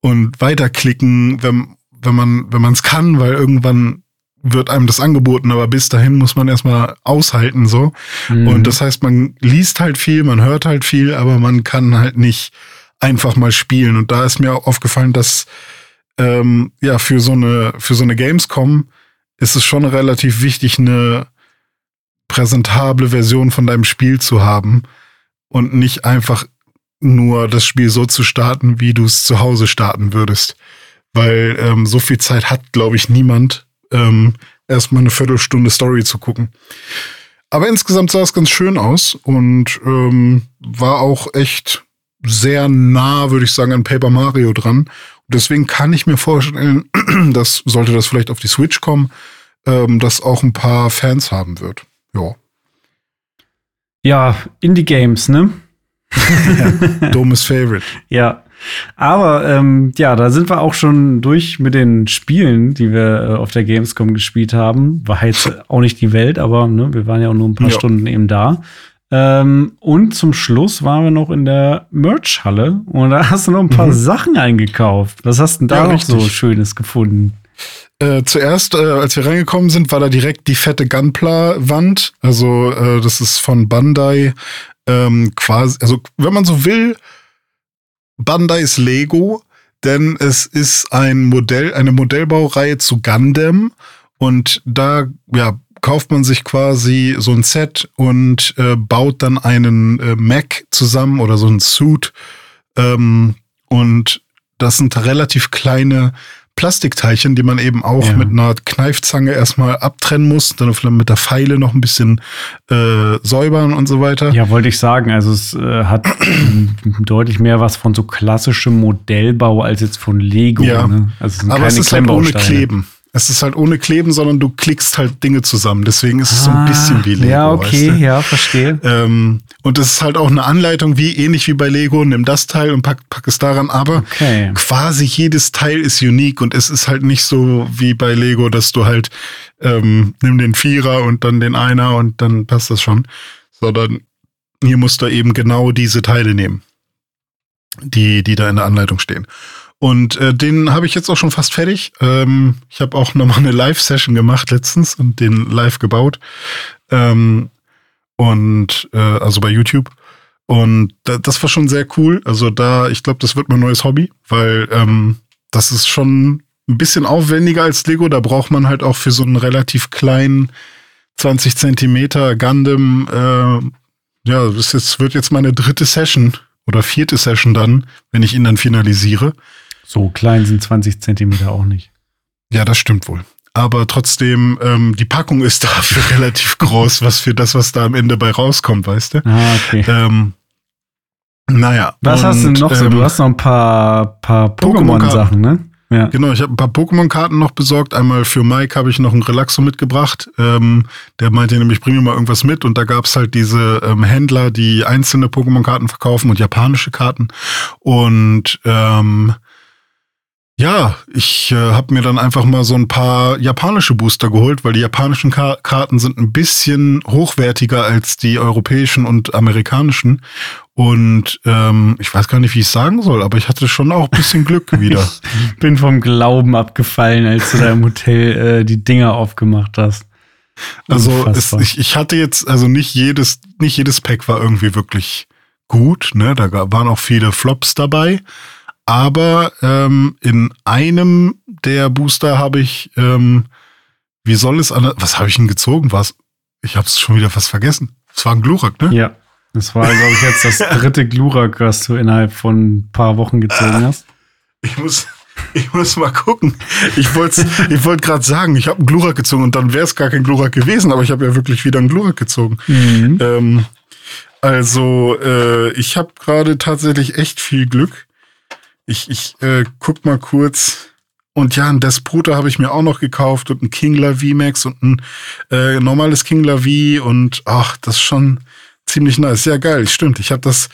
und weiterklicken, wenn, wenn man, wenn man es kann, weil irgendwann wird einem das angeboten, aber bis dahin muss man erstmal aushalten, so. Mhm. Und das heißt, man liest halt viel, man hört halt viel, aber man kann halt nicht einfach mal spielen. Und da ist mir auch aufgefallen, dass ähm, ja, für so eine, für so eine Gamescom ist es schon relativ wichtig, eine präsentable Version von deinem Spiel zu haben und nicht einfach nur das Spiel so zu starten, wie du es zu Hause starten würdest. Weil ähm, so viel Zeit hat, glaube ich, niemand, ähm, erstmal eine Viertelstunde Story zu gucken. Aber insgesamt sah es ganz schön aus und ähm, war auch echt sehr nah, würde ich sagen, an Paper Mario dran. Deswegen kann ich mir vorstellen, dass sollte das vielleicht auf die Switch kommen, ähm, dass auch ein paar Fans haben wird. Ja. Ja, Indie-Games, ne? ja, dummes Favorite. Ja. Aber ähm, ja, da sind wir auch schon durch mit den Spielen, die wir äh, auf der Gamescom gespielt haben. War jetzt auch nicht die Welt, aber ne, wir waren ja auch nur ein paar ja. Stunden eben da. Ähm, und zum Schluss waren wir noch in der Merch-Halle und da hast du noch ein paar mhm. Sachen eingekauft. Was hast du denn da ja, noch so Schönes gefunden? Äh, zuerst, äh, als wir reingekommen sind, war da direkt die fette Gunpla-Wand. Also, äh, das ist von Bandai ähm, quasi, also wenn man so will, Bandais Lego, denn es ist ein Modell, eine Modellbaureihe zu Gundam und da ja, kauft man sich quasi so ein Set und äh, baut dann einen äh, Mac zusammen oder so ein Suit. Ähm, und das sind relativ kleine Plastikteilchen, die man eben auch ja. mit einer Kneifzange erstmal abtrennen muss, dann mit der Pfeile noch ein bisschen äh, säubern und so weiter. Ja, wollte ich sagen. Also es äh, hat deutlich mehr was von so klassischem Modellbau als jetzt von Lego. Ja. Ne? Also es sind Aber keine es ist halt ohne Kleben. Es ist halt ohne Kleben, sondern du klickst halt Dinge zusammen. Deswegen ist es ah, so ein ah, bisschen wie Lego. Ja, okay, weißt du? ja, verstehe. Ähm, und es ist halt auch eine Anleitung, wie ähnlich wie bei Lego, nimm das Teil und pack, pack es daran. Aber okay. quasi jedes Teil ist unique und es ist halt nicht so wie bei Lego, dass du halt ähm, nimm den Vierer und dann den Einer und dann passt das schon. Sondern hier musst du eben genau diese Teile nehmen, die, die da in der Anleitung stehen. Und äh, den habe ich jetzt auch schon fast fertig. Ähm, ich habe auch nochmal eine Live-Session gemacht letztens und den live gebaut. Ähm, und äh, also bei YouTube. Und da, das war schon sehr cool. Also da, ich glaube, das wird mein neues Hobby, weil ähm, das ist schon ein bisschen aufwendiger als Lego. Da braucht man halt auch für so einen relativ kleinen 20 Zentimeter Gundam, äh, ja, das jetzt, wird jetzt meine dritte Session oder vierte Session dann, wenn ich ihn dann finalisiere. So klein sind 20 Zentimeter auch nicht. Ja, das stimmt wohl. Aber trotzdem, ähm, die Packung ist dafür relativ groß, was für das, was da am Ende bei rauskommt, weißt du? Ah, okay. Ähm, naja. Was hast du und, noch so? ähm, Du hast noch ein paar, paar. Pokémon-Sachen, ne? Ja. Genau, ich habe ein paar Pokémon-Karten noch besorgt. Einmal für Mike habe ich noch ein Relaxo mitgebracht. Ähm, der meinte nämlich, bring mir mal irgendwas mit. Und da gab's halt diese ähm, Händler, die einzelne Pokémon-Karten verkaufen und japanische Karten. Und ähm, ja, ich äh, habe mir dann einfach mal so ein paar japanische Booster geholt, weil die japanischen Ka Karten sind ein bisschen hochwertiger als die europäischen und amerikanischen. Und ähm, ich weiß gar nicht, wie ich sagen soll, aber ich hatte schon auch ein bisschen Glück wieder. Ich bin vom Glauben abgefallen, als du da im Hotel äh, die Dinger aufgemacht hast. Also es, ich, ich hatte jetzt, also nicht jedes, nicht jedes Pack war irgendwie wirklich gut, ne? Da waren auch viele Flops dabei. Aber ähm, in einem der Booster habe ich, ähm, wie soll es an, was habe ich denn gezogen? Was? Ich habe es schon wieder fast vergessen. Es war ein Glurak, ne? Ja, das war, glaube ich, jetzt das dritte Glurak, was du innerhalb von ein paar Wochen gezogen hast. Ich muss, ich muss mal gucken. Ich wollte ich wollte gerade sagen, ich habe einen Glurak gezogen und dann wäre es gar kein Glurak gewesen, aber ich habe ja wirklich wieder einen Glurak gezogen. Mhm. Ähm, also, äh, ich habe gerade tatsächlich echt viel Glück. Ich, ich äh, guck mal kurz. Und ja, ein Desputa habe ich mir auch noch gekauft und ein Kingler VMAX und ein äh, normales Kingler V und ach, das ist schon ziemlich nice. Ja, geil, stimmt. Ich habe das,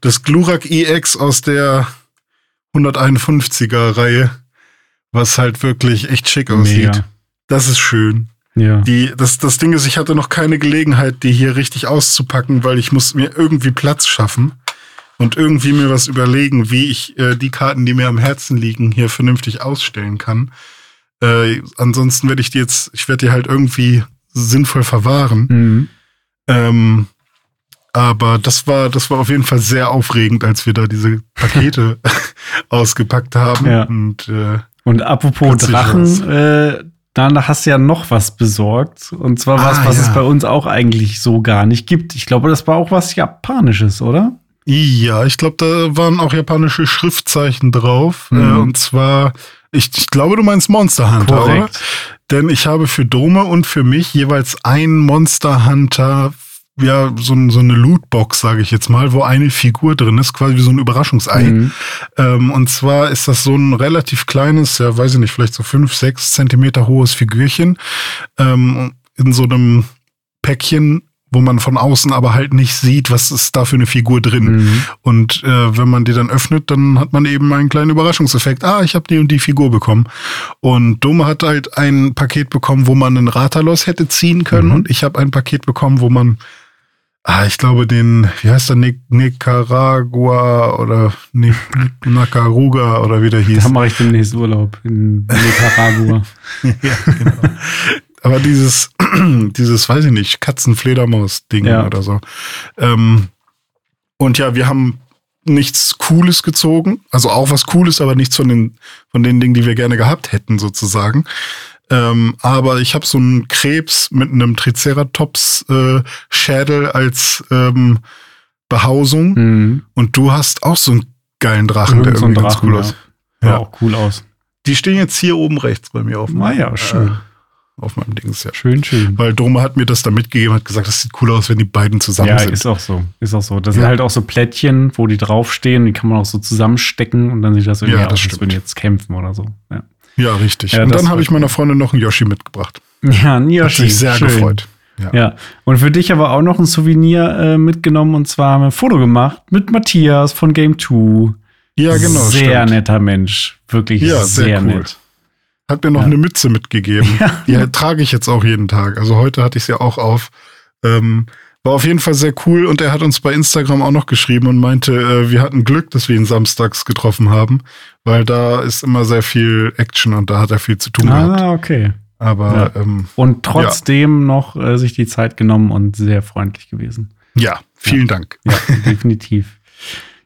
das Glurak EX aus der 151er Reihe, was halt wirklich echt schick aussieht. Mega. Das ist schön. Ja. Die, das, das Ding ist, ich hatte noch keine Gelegenheit, die hier richtig auszupacken, weil ich muss mir irgendwie Platz schaffen und irgendwie mir was überlegen, wie ich äh, die Karten, die mir am Herzen liegen, hier vernünftig ausstellen kann. Äh, ansonsten werde ich die jetzt, ich werde die halt irgendwie sinnvoll verwahren. Mhm. Ähm, aber das war, das war auf jeden Fall sehr aufregend, als wir da diese Pakete ausgepackt haben. Ja. Und äh, Und apropos? Drachen, äh, danach hast du ja noch was besorgt. Und zwar was, Ah, was ja. es bei uns auch eigentlich so gar nicht gibt. Ich glaube, das war auch was Japanisches, oder? Ja, ich glaube, da waren auch japanische Schriftzeichen drauf. Mhm. Äh, und zwar, ich, ich glaube, du meinst Monster Hunter, oder? Korrekt. Denn ich habe für Dome und für mich jeweils ein Monster Hunter, ja, so, so eine Lootbox, sage ich jetzt mal, wo eine Figur drin ist, quasi wie so ein Überraschungsei. Mhm. Ähm, und zwar ist das so ein relativ kleines, ja, weiß ich nicht, vielleicht so fünf, sechs Zentimeter hohes Figürchen ähm, in so einem Päckchen, wo man von außen aber halt nicht sieht, was ist da für eine Figur drin. Mhm. Und äh, wenn man die dann öffnet, dann hat man eben einen kleinen Überraschungseffekt. Ah, ich habe die und die Figur bekommen. Und Dome hat halt ein Paket bekommen, wo man einen Ratalos hätte ziehen können. Mhm. Und ich habe ein Paket bekommen, wo man, ah, ich glaube, den, wie heißt der, Nic Nicaragua oder Nic Nakaruga oder wie der hieß. Da mache ich demnächst Urlaub in Nicaragua. ja, genau. Aber dieses, dieses, weiß ich nicht, Katzenfledermaus-Ding Ja. oder so. Ähm, und ja, wir haben nichts Cooles gezogen. Also auch was Cooles, aber nichts von den, von den Dingen, die wir gerne gehabt hätten, sozusagen. Ähm, aber ich habe so einen Krebs mit einem Triceratops-Schädel als ähm, Behausung. Mhm. Und du hast auch so einen geilen Drachen, der Irgend so ein irgendwie ganz Drachen, cool ja. aus. Ja. auch cool aus. Die stehen jetzt hier oben rechts bei mir auf dem, Ah ja, schön. Äh, auf meinem Dings, ja. Schön, schön. Weil Dome hat mir das da mitgegeben, hat gesagt, das sieht cool aus, wenn die beiden zusammen Ja, sind. ist auch so. Ist auch so. Das Ja. sind halt auch so Plättchen, wo die draufstehen, die kann man auch so zusammenstecken und dann sieht das irgendwie Ja, das aus, als würden jetzt kämpfen oder so. Ja, ja, richtig. Ja, und dann habe ich meiner Freundin noch einen Yoshi mitgebracht. ja ein Hat Yoshi. sich sehr schön. gefreut. Ja. Ja, und für dich aber auch noch ein Souvenir äh, mitgenommen und zwar haben wir ein Foto gemacht mit Matthias von Game 2. Ja, genau. Sehr stimmt. netter Mensch. Wirklich Ja, sehr, sehr cool. nett. Hat mir noch Ja. eine Mütze mitgegeben. Ja. Die trage ich jetzt auch jeden Tag. Also heute hatte ich sie ja auch auf. Ähm, War auf jeden Fall sehr cool und er hat uns bei Instagram auch noch geschrieben und meinte, äh, wir hatten Glück, dass wir ihn samstags getroffen haben, weil da ist immer sehr viel Action und da hat er viel zu tun ah, gehabt. okay. Aber Ja. ähm, Und trotzdem noch äh, sich die Zeit genommen und sehr freundlich gewesen. ja, vielen Dank. Ja, definitiv.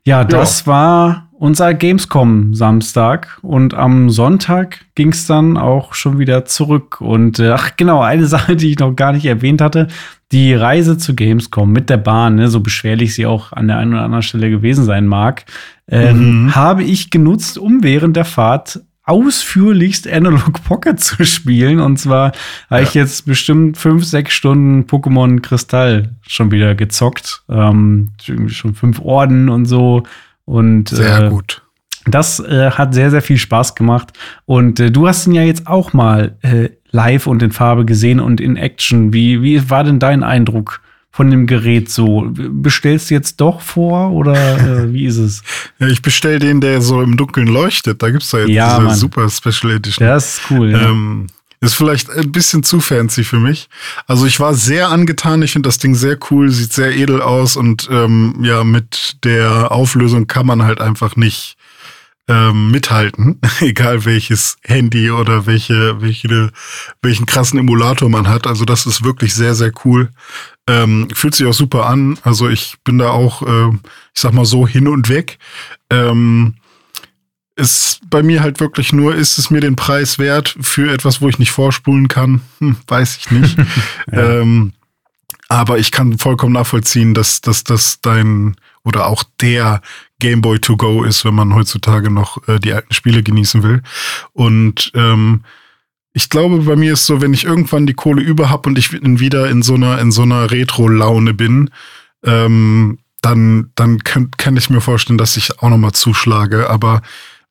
Ja, das war unser Gamescom Samstag und am Sonntag ging es dann auch schon wieder zurück. Und äh, ach genau, eine Sache, die ich noch gar nicht erwähnt hatte, die Reise zu Gamescom mit der Bahn, ne, so beschwerlich sie auch an der einen oder anderen Stelle gewesen sein mag, ähm, Mhm. habe ich genutzt, um während der Fahrt ausführlichst Analog Pocket zu spielen. Und zwar habe ich jetzt bestimmt fünf, sechs Stunden Pokémon Kristall schon wieder gezockt. Ähm, schon fünf Orden und so. Und Sehr äh, gut. das äh, hat sehr, sehr viel Spaß gemacht. Und äh, du hast ihn ja jetzt auch mal äh, live und in Farbe gesehen und in Action. Wie, wie war denn dein Eindruck von dem Gerät so? Bestellst du jetzt doch vor oder äh, wie ist es? Ja, ich bestell den, der so im Dunkeln leuchtet. Da gibt's da jetzt Ja, diese Mann. super Special Edition. Das ist cool. Ja. Ist vielleicht ein bisschen zu fancy für mich. Also ich war sehr angetan. Ich finde das Ding sehr cool, sieht sehr edel aus und ähm, ja, mit der Auflösung kann man halt einfach nicht ähm, mithalten, egal welches Handy oder welche, welche, welchen krassen Emulator man hat. Also das ist wirklich sehr, sehr cool. Ähm, fühlt sich auch super an. Also ich bin da auch, äh, ich sag mal so, hin und weg. Ähm, ist bei mir halt wirklich nur, ist es mir den Preis wert für etwas, wo ich nicht vorspulen kann? Hm, weiß ich nicht. ähm, aber ich kann vollkommen nachvollziehen, dass, dass das dein oder auch der Game Boy to go ist, wenn man heutzutage noch äh, die alten Spiele genießen will. Und ähm, ich glaube, bei mir ist so, wenn ich irgendwann die Kohle über hab und ich wieder in so einer, in so einer Retro-Laune bin, ähm, dann, dann kann, kann ich mir vorstellen, dass ich auch nochmal zuschlage. Aber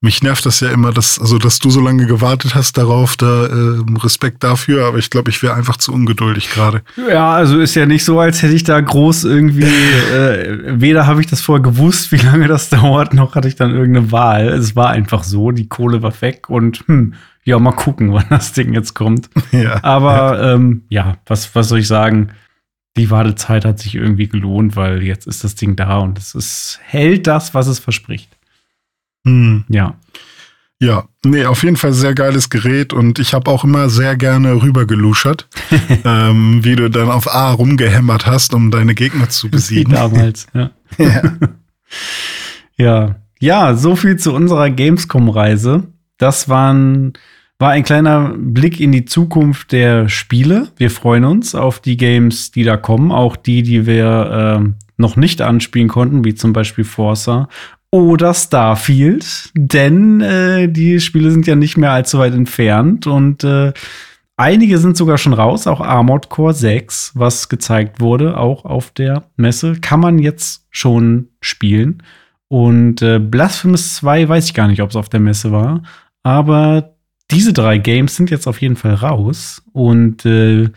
mich nervt das ja immer, dass, also, dass du so lange gewartet hast darauf, da äh, Respekt dafür, aber ich glaube, ich wäre einfach zu ungeduldig gerade. Ja, also ist ja nicht so, als hätte ich da groß irgendwie, äh, weder habe ich das vorher gewusst, wie lange das dauert, noch hatte ich dann irgendeine Wahl. Es war einfach so, die Kohle war weg und hm, ja, mal gucken, wann das Ding jetzt kommt. Ja. Aber ähm, ja, was, was soll ich sagen? Die Wartezeit hat sich irgendwie gelohnt, weil jetzt ist das Ding da und es ist, hält das, was es verspricht. Hm. Ja. Ja, nee, auf jeden Fall sehr geiles Gerät und ich habe auch immer sehr gerne rübergeluschert, ähm, wie du dann auf A rumgehämmert hast, um deine Gegner zu Wie besiegen. damals, ja. Ja. Ja, ja, so viel zu unserer Gamescom-Reise. Das waren, war ein kleiner Blick in die Zukunft der Spiele. Wir freuen uns auf die Games, die da kommen, auch die, die wir äh, noch nicht anspielen konnten, wie zum Beispiel Forza oder Starfield, denn äh, die Spiele sind ja nicht mehr allzu weit entfernt und äh, einige sind sogar schon raus, auch Armored Core 6, was gezeigt wurde, auch auf der Messe, kann man jetzt schon spielen. Und äh, Blasphemous 2 weiß ich gar nicht, ob es auf der Messe war, aber diese drei Games sind jetzt auf jeden Fall raus und äh,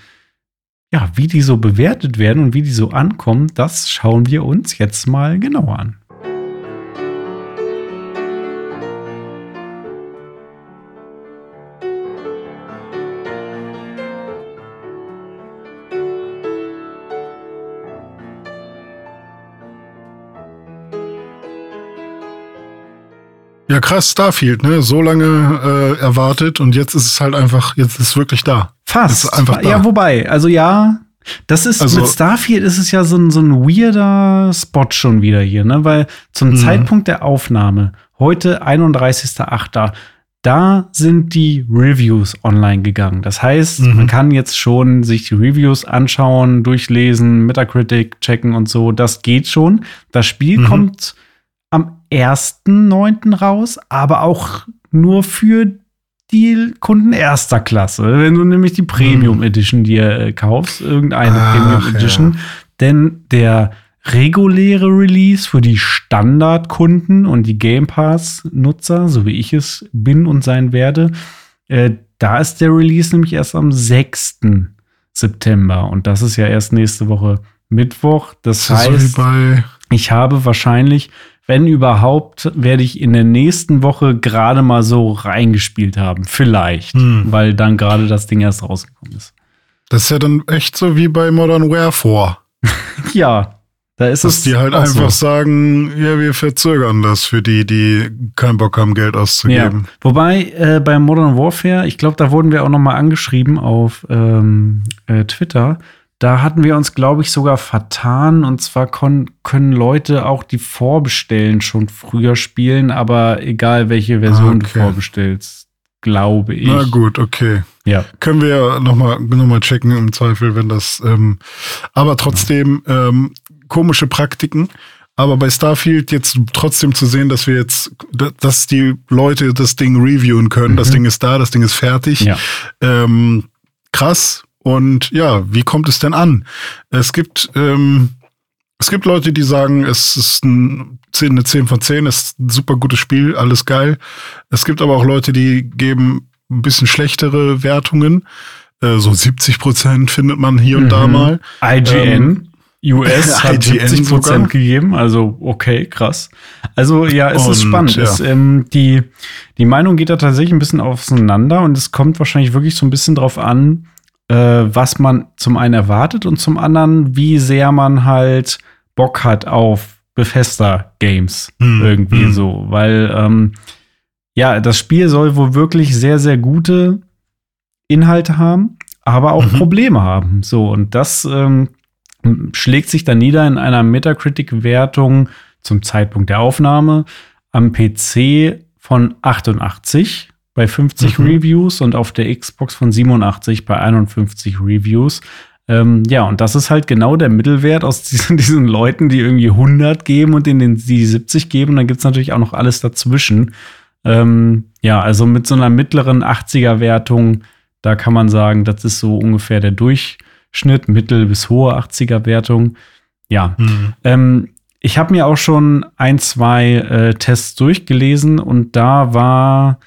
ja, wie die so bewertet werden und wie die so ankommen, das schauen wir uns jetzt mal genauer an. Ja, krass, Starfield, ne? So lange äh, erwartet und jetzt ist es halt einfach, jetzt ist es wirklich da. Fast. Einfach da. Ja, wobei, also ja, das ist Also- mit Starfield ist es ja so ein, so ein weirder Spot schon wieder hier, ne? Weil zum Mhm. Zeitpunkt der Aufnahme, heute 31.08., da sind die Reviews online gegangen. Das heißt, Mhm. man kann jetzt schon sich die Reviews anschauen, durchlesen, Metacritic checken und so. Das geht schon. Das Spiel Mhm. kommt am 1.9. raus, aber auch nur für die Kunden erster Klasse. Wenn du nämlich die Premium Edition dir äh, kaufst, irgendeine Ach, Premium Edition. Denn der reguläre Release für die Standardkunden und die Game Pass-Nutzer, so wie ich es bin und sein werde, äh, da ist der Release nämlich erst am 6. September. Und das ist ja erst nächste Woche Mittwoch. Das Das heißt, ich habe wahrscheinlich, wenn überhaupt, werde ich in der nächsten Woche gerade mal so reingespielt haben. Vielleicht, Hm. weil dann gerade das Ding erst rausgekommen ist. das ist ja dann echt so wie bei Modern Warfare. ja, da ist Dass es. die halt einfach so. sagen, ja, wir verzögern das für die, die keinen Bock haben, Geld Ja. auszugeben. Wobei äh, bei Modern Warfare, ich glaube, da wurden wir auch noch mal angeschrieben auf ähm, äh, Twitter. Da hatten wir uns, glaube ich, sogar vertan. Und zwar können Leute auch die vorbestellen schon früher spielen, aber egal welche Version du Okay. vorbestellst, glaube ich. Na gut, okay. Ja. Können wir ja nochmal noch mal checken im Zweifel, wenn das. Ähm, aber trotzdem ähm, komische Praktiken. Aber bei Starfield jetzt trotzdem zu sehen, dass wir jetzt, dass die Leute das Ding reviewen können. Das Mhm. Ding ist da, das Ding ist fertig. Ja. Ähm, krass. Und ja, wie kommt es denn an? Es gibt, ähm, es gibt Leute, die sagen, es ist ein 10, eine 10 von 10, es ist ein super gutes Spiel, alles geil. Es gibt aber auch Leute, die geben ein bisschen schlechtere Wertungen. Äh, so 70 Prozent findet man hier und da Mhm. mal. IGN. US hat IGN 70 sogar. Prozent gegeben, also okay, krass. Also ja, es ist Und, spannend. ja. Es, ähm, die, die Meinung geht da tatsächlich ein bisschen auseinander und es kommt wahrscheinlich wirklich so ein bisschen drauf an, äh, was man zum einen erwartet und zum anderen, wie sehr man halt Bock hat auf Bethesda-Games Hm, irgendwie hm. so, weil ähm, ja, das Spiel soll wohl wirklich sehr, sehr gute Inhalte haben, aber auch Mhm. Probleme haben. So, und das ähm, schlägt sich dann nieder in einer Metacritic-Wertung zum Zeitpunkt der Aufnahme am PC von 88 bei 50 Mhm. Reviews und auf der Xbox von 87 bei 51 Reviews. Ähm, ja, und das ist halt genau der Mittelwert aus diesen, diesen Leuten, die irgendwie 100 geben und denen die 70 geben. Dann gibt es natürlich auch noch alles dazwischen. Ähm, ja, also mit so einer mittleren 80er-Wertung, da kann man sagen, das ist so ungefähr der Durchschnitt, mittel- bis hohe 80er-Wertung. Ja, Hm. ähm, ich habe mir auch schon ein, zwei äh, Tests durchgelesen und da war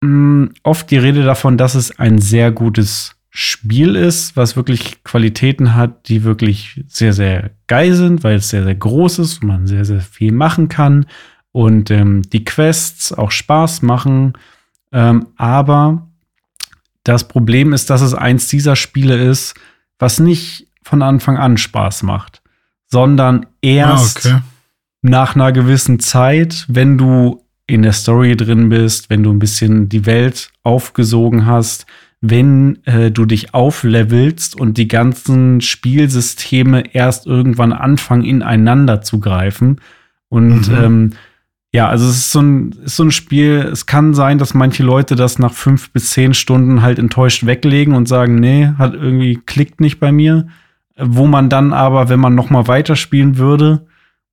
mh, oft die Rede davon, dass es ein sehr gutes Spiel ist, was wirklich Qualitäten hat, die wirklich sehr, sehr geil sind, weil es sehr, sehr groß ist und man sehr, sehr viel machen kann und ähm, die Quests auch Spaß machen. Ähm, aber das Problem ist, dass es eins dieser Spiele ist, was nicht von Anfang an Spaß macht, sondern erst Ah, okay. nach einer gewissen Zeit, wenn du in der Story drin bist, wenn du ein bisschen die Welt aufgesogen hast, wenn äh, du dich auflevelst und die ganzen Spielsysteme erst irgendwann anfangen, ineinander zu greifen. Und Mhm. ähm, ja, also es ist so, ein, ist so ein Spiel, es kann sein, dass manche Leute das nach fünf bis zehn Stunden halt enttäuscht weglegen und sagen, nee, hat irgendwie klickt nicht bei mir. Wo man dann aber, wenn man noch mal weiterspielen würde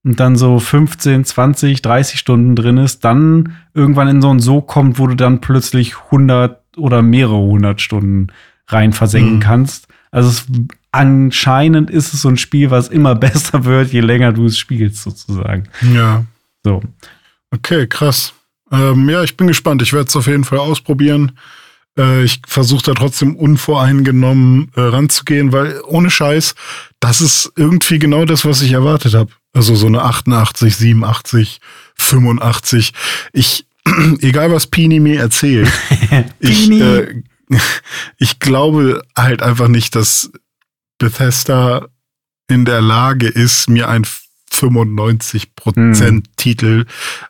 und dann so 15, 20, 30 Stunden drin ist, dann irgendwann in so ein So kommt, wo du dann plötzlich 100 oder mehrere hundert Stunden rein versenken Mhm. kannst. Also es, anscheinend ist es so ein Spiel, was immer besser wird, je länger du es spielst, sozusagen. Ja. So. Okay, krass. Ähm, ja, ich bin gespannt. Ich werde es auf jeden Fall ausprobieren. Äh, ich versuche da trotzdem unvoreingenommen äh, ranzugehen, weil ohne Scheiß, das ist irgendwie genau das, was ich erwartet habe. Also so eine 88, 87, 85. Ich, egal was Pini mir erzählt, ich, äh, ich glaube halt einfach nicht, dass Bethesda in der Lage ist, mir ein 95% Hm. Titel,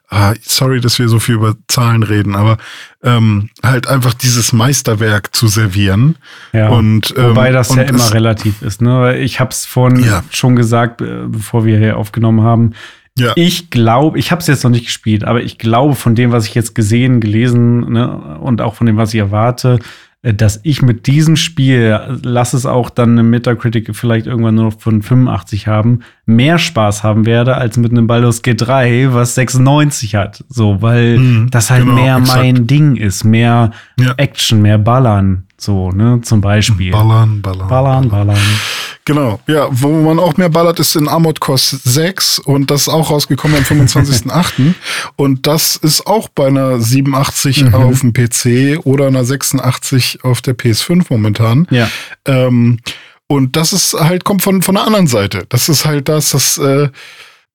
ah, sorry, dass wir so viel über Zahlen reden, aber ähm, halt einfach dieses Meisterwerk zu servieren. Ja. Und, ähm, Wobei das ja immer relativ ist. Ne? Ich habe es vorhin Ja. schon gesagt, äh, bevor wir hier aufgenommen haben. Ja. Ich glaube, ich habe es jetzt noch nicht gespielt, aber ich glaube von dem, was ich jetzt gesehen, gelesen ne, und auch von dem, was ich erwarte, dass ich mit diesem Spiel, lass es auch dann eine Metacritic vielleicht irgendwann nur noch von 85 haben, mehr Spaß haben werde als mit einem Baldur's G3, was 96 hat. So, weil Mhm, das halt genau, mehr exakt. mein Ding ist, mehr Ja. Action, mehr Ballern. So, ne, zum Beispiel. Ballern, ballern. Ballern, ballern. Genau, ja, wo man auch mehr ballert, ist in Armored Core 6 und das ist auch rausgekommen am 25.08. und das ist auch bei einer 87 Mhm. auf dem PC oder einer 86 auf der PS5 momentan. Ja. Ähm, und das ist halt, kommt von, von der anderen Seite. Das ist halt das, das äh,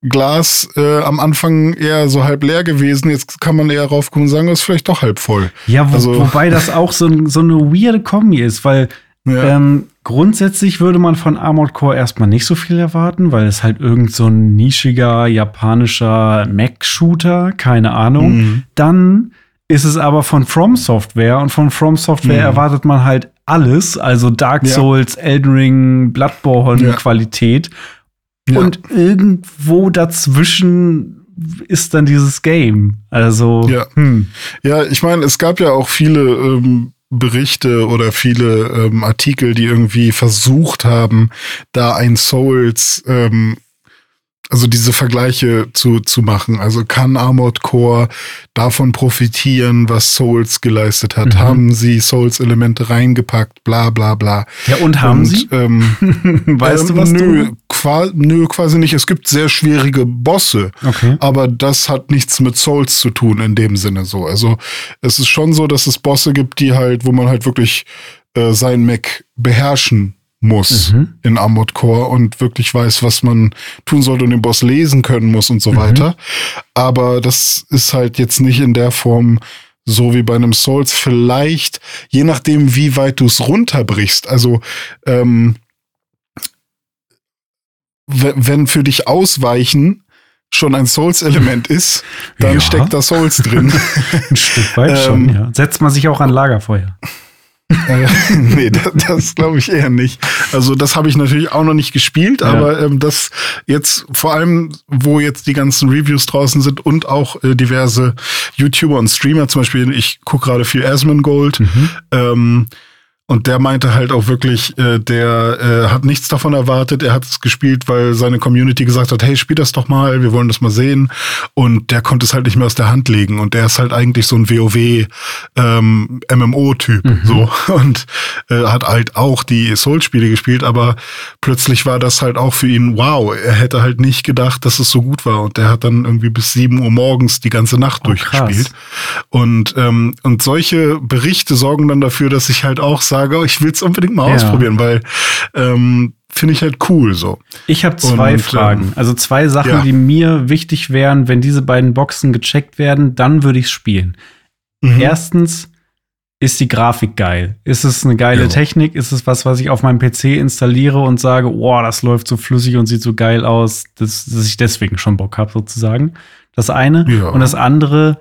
Glas äh, am Anfang eher so halb leer gewesen. Jetzt kann man eher raufgucken und sagen, das ist vielleicht doch halb voll. Ja, wo, Also- wobei das auch so, ein- so eine weirde Kombi ist, weil Ja. Ähm, grundsätzlich würde man von Armored Core erstmal nicht so viel erwarten, weil es halt irgend so ein nischiger japanischer Mac-Shooter, keine Ahnung. Mhm. Dann ist es aber von From Software und von From Software Mhm. erwartet man halt alles, also Dark Ja. Souls, Elden Ring, Bloodborne Ja. Qualität. Ja. Und irgendwo dazwischen ist dann dieses Game. Also, Ja. hm. Ja, ich meine, es gab ja auch viele ähm, Berichte oder viele ähm, Artikel, die irgendwie versucht haben, da ein Souls, ähm, also diese Vergleiche zu, zu machen. Also kann Armored Core davon profitieren, was Souls geleistet hat? Mhm. Haben sie Souls-Elemente reingepackt? Bla bla bla. Ja, und haben Und, sie? Ähm, weißt ähm, du was? nö, du? qua nö, quasi nicht. Es gibt sehr schwierige Bosse. Okay. Aber das hat nichts mit Souls zu tun in dem Sinne so. Also es ist schon so, dass es Bosse gibt, die halt, wo man halt wirklich äh, sein Mac beherrschen muss Mhm. in Armored Core und wirklich weiß, was man tun sollte und den Boss lesen können muss und so Mhm. weiter. Aber das ist halt jetzt nicht in der Form so wie bei einem Souls. Vielleicht, je nachdem, wie weit du es runterbrichst. Also ähm, we- wenn für dich Ausweichen schon ein Souls-Element ist, dann Ja. steckt da Souls drin. Ein Stück weit schon, Ähm, ja. Setzt man sich auch an Lagerfeuer. Äh, nee, das, das glaube ich eher nicht. Also das habe ich natürlich auch noch nicht gespielt, Ja. aber ähm, das jetzt vor allem, wo jetzt die ganzen Reviews draußen sind und auch äh, diverse YouTuber und Streamer, zum Beispiel, ich gucke gerade viel Asmongold, Mhm. ähm, und der meinte halt auch wirklich, äh, der äh, hat nichts davon erwartet. Er hat es gespielt, weil seine Community gesagt hat, hey, spiel das doch mal, wir wollen das mal sehen. Und der konnte es halt nicht mehr aus der Hand legen. Und der ist halt eigentlich so ein WoW ähm, MMO-Typ. So. Und äh, hat halt auch die Souls-Spiele gespielt, aber plötzlich war das halt auch für ihn, wow, er hätte halt nicht gedacht, dass es so gut war. Und der hat dann irgendwie bis 7 Uhr morgens die ganze Nacht Oh, durchgespielt. krass. Und, ähm, und solche Berichte sorgen dann dafür, dass ich halt auch sage, oh, ich will es unbedingt mal Ja. ausprobieren, weil ähm, finde ich halt cool so. Ich habe zwei Und, Fragen. ähm, also zwei Sachen, ja. die mir wichtig wären, wenn diese beiden Boxen gecheckt werden, dann würde ich spielen. Mhm. Erstens, ist die Grafik geil? Ist es eine geile Ja. Technik? Ist es was, was ich auf meinem PC installiere und sage, oh, das läuft so flüssig und sieht so geil aus, dass, dass ich deswegen schon Bock habe, sozusagen? Das eine. Ja. Und das andere,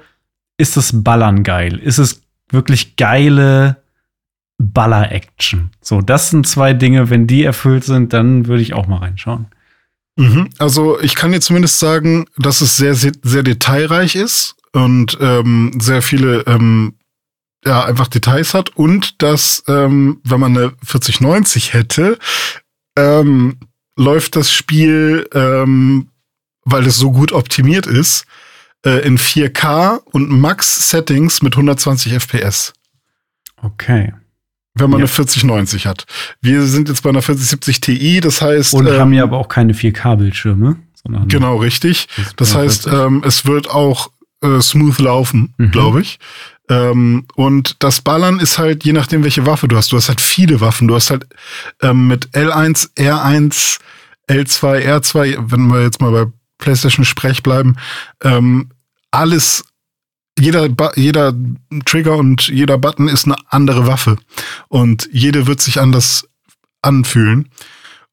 ist das Ballern geil? Ist es wirklich geile Baller-Action? So, das sind zwei Dinge. Wenn die erfüllt sind, dann würde ich auch mal reinschauen. Mhm. Also ich kann dir zumindest sagen, dass es sehr, sehr, sehr detailreich ist und ähm, sehr viele ähm, ja, einfach Details hat und dass, ähm, wenn man eine 4090 hätte, ähm, läuft das Spiel, ähm, weil es so gut optimiert ist, äh, in 4K und Max-Settings mit 120 FPS. Okay. Wenn man Ja. eine 4090 hat. Wir sind jetzt bei einer 4070 Ti, das heißt. Und haben ähm, ja aber auch keine 4K-Bildschirme. sondern- Genau, richtig. Das heißt, 40. ähm, es wird auch äh, smooth laufen, Mhm. glaube ich. Ähm, und das Ballern ist halt, je nachdem, welche Waffe du hast. Du hast halt viele Waffen. Du hast halt ähm, mit L1, R1, L2, R2, wenn wir jetzt mal bei PlayStation Sprech bleiben, ähm, alles, jeder, jeder Trigger und jeder Button ist eine andere Waffe. Und jede wird sich anders anfühlen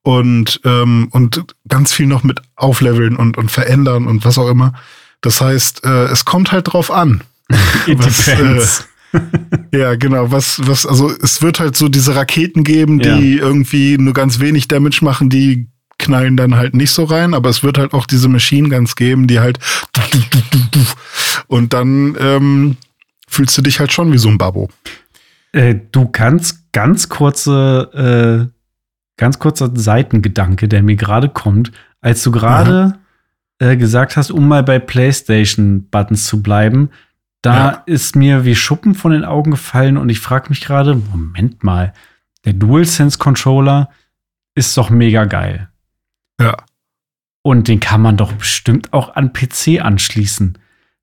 und, ähm, und ganz viel noch mit aufleveln und, und verändern und was auch immer. Das heißt, äh, es kommt halt drauf an. It was, depends. Ja, genau. Was, was, also es wird halt so diese Raketen geben, die irgendwie nur ganz wenig Damage machen, die knallen dann halt nicht so rein, aber es wird halt auch diese Machine Guns geben, die halt und dann ähm, fühlst du dich halt schon wie so ein Babbo. Äh, du kannst ganz kurze, äh, ganz kurzer Seitengedanke, der mir gerade kommt, als du gerade äh, gesagt hast, um mal bei PlayStation-Buttons zu bleiben, da Ja. ist mir wie Schuppen von den Augen gefallen und ich frage mich gerade, Moment mal, der DualSense-Controller ist doch mega geil. Ja. Und den kann man doch bestimmt auch an PC anschließen.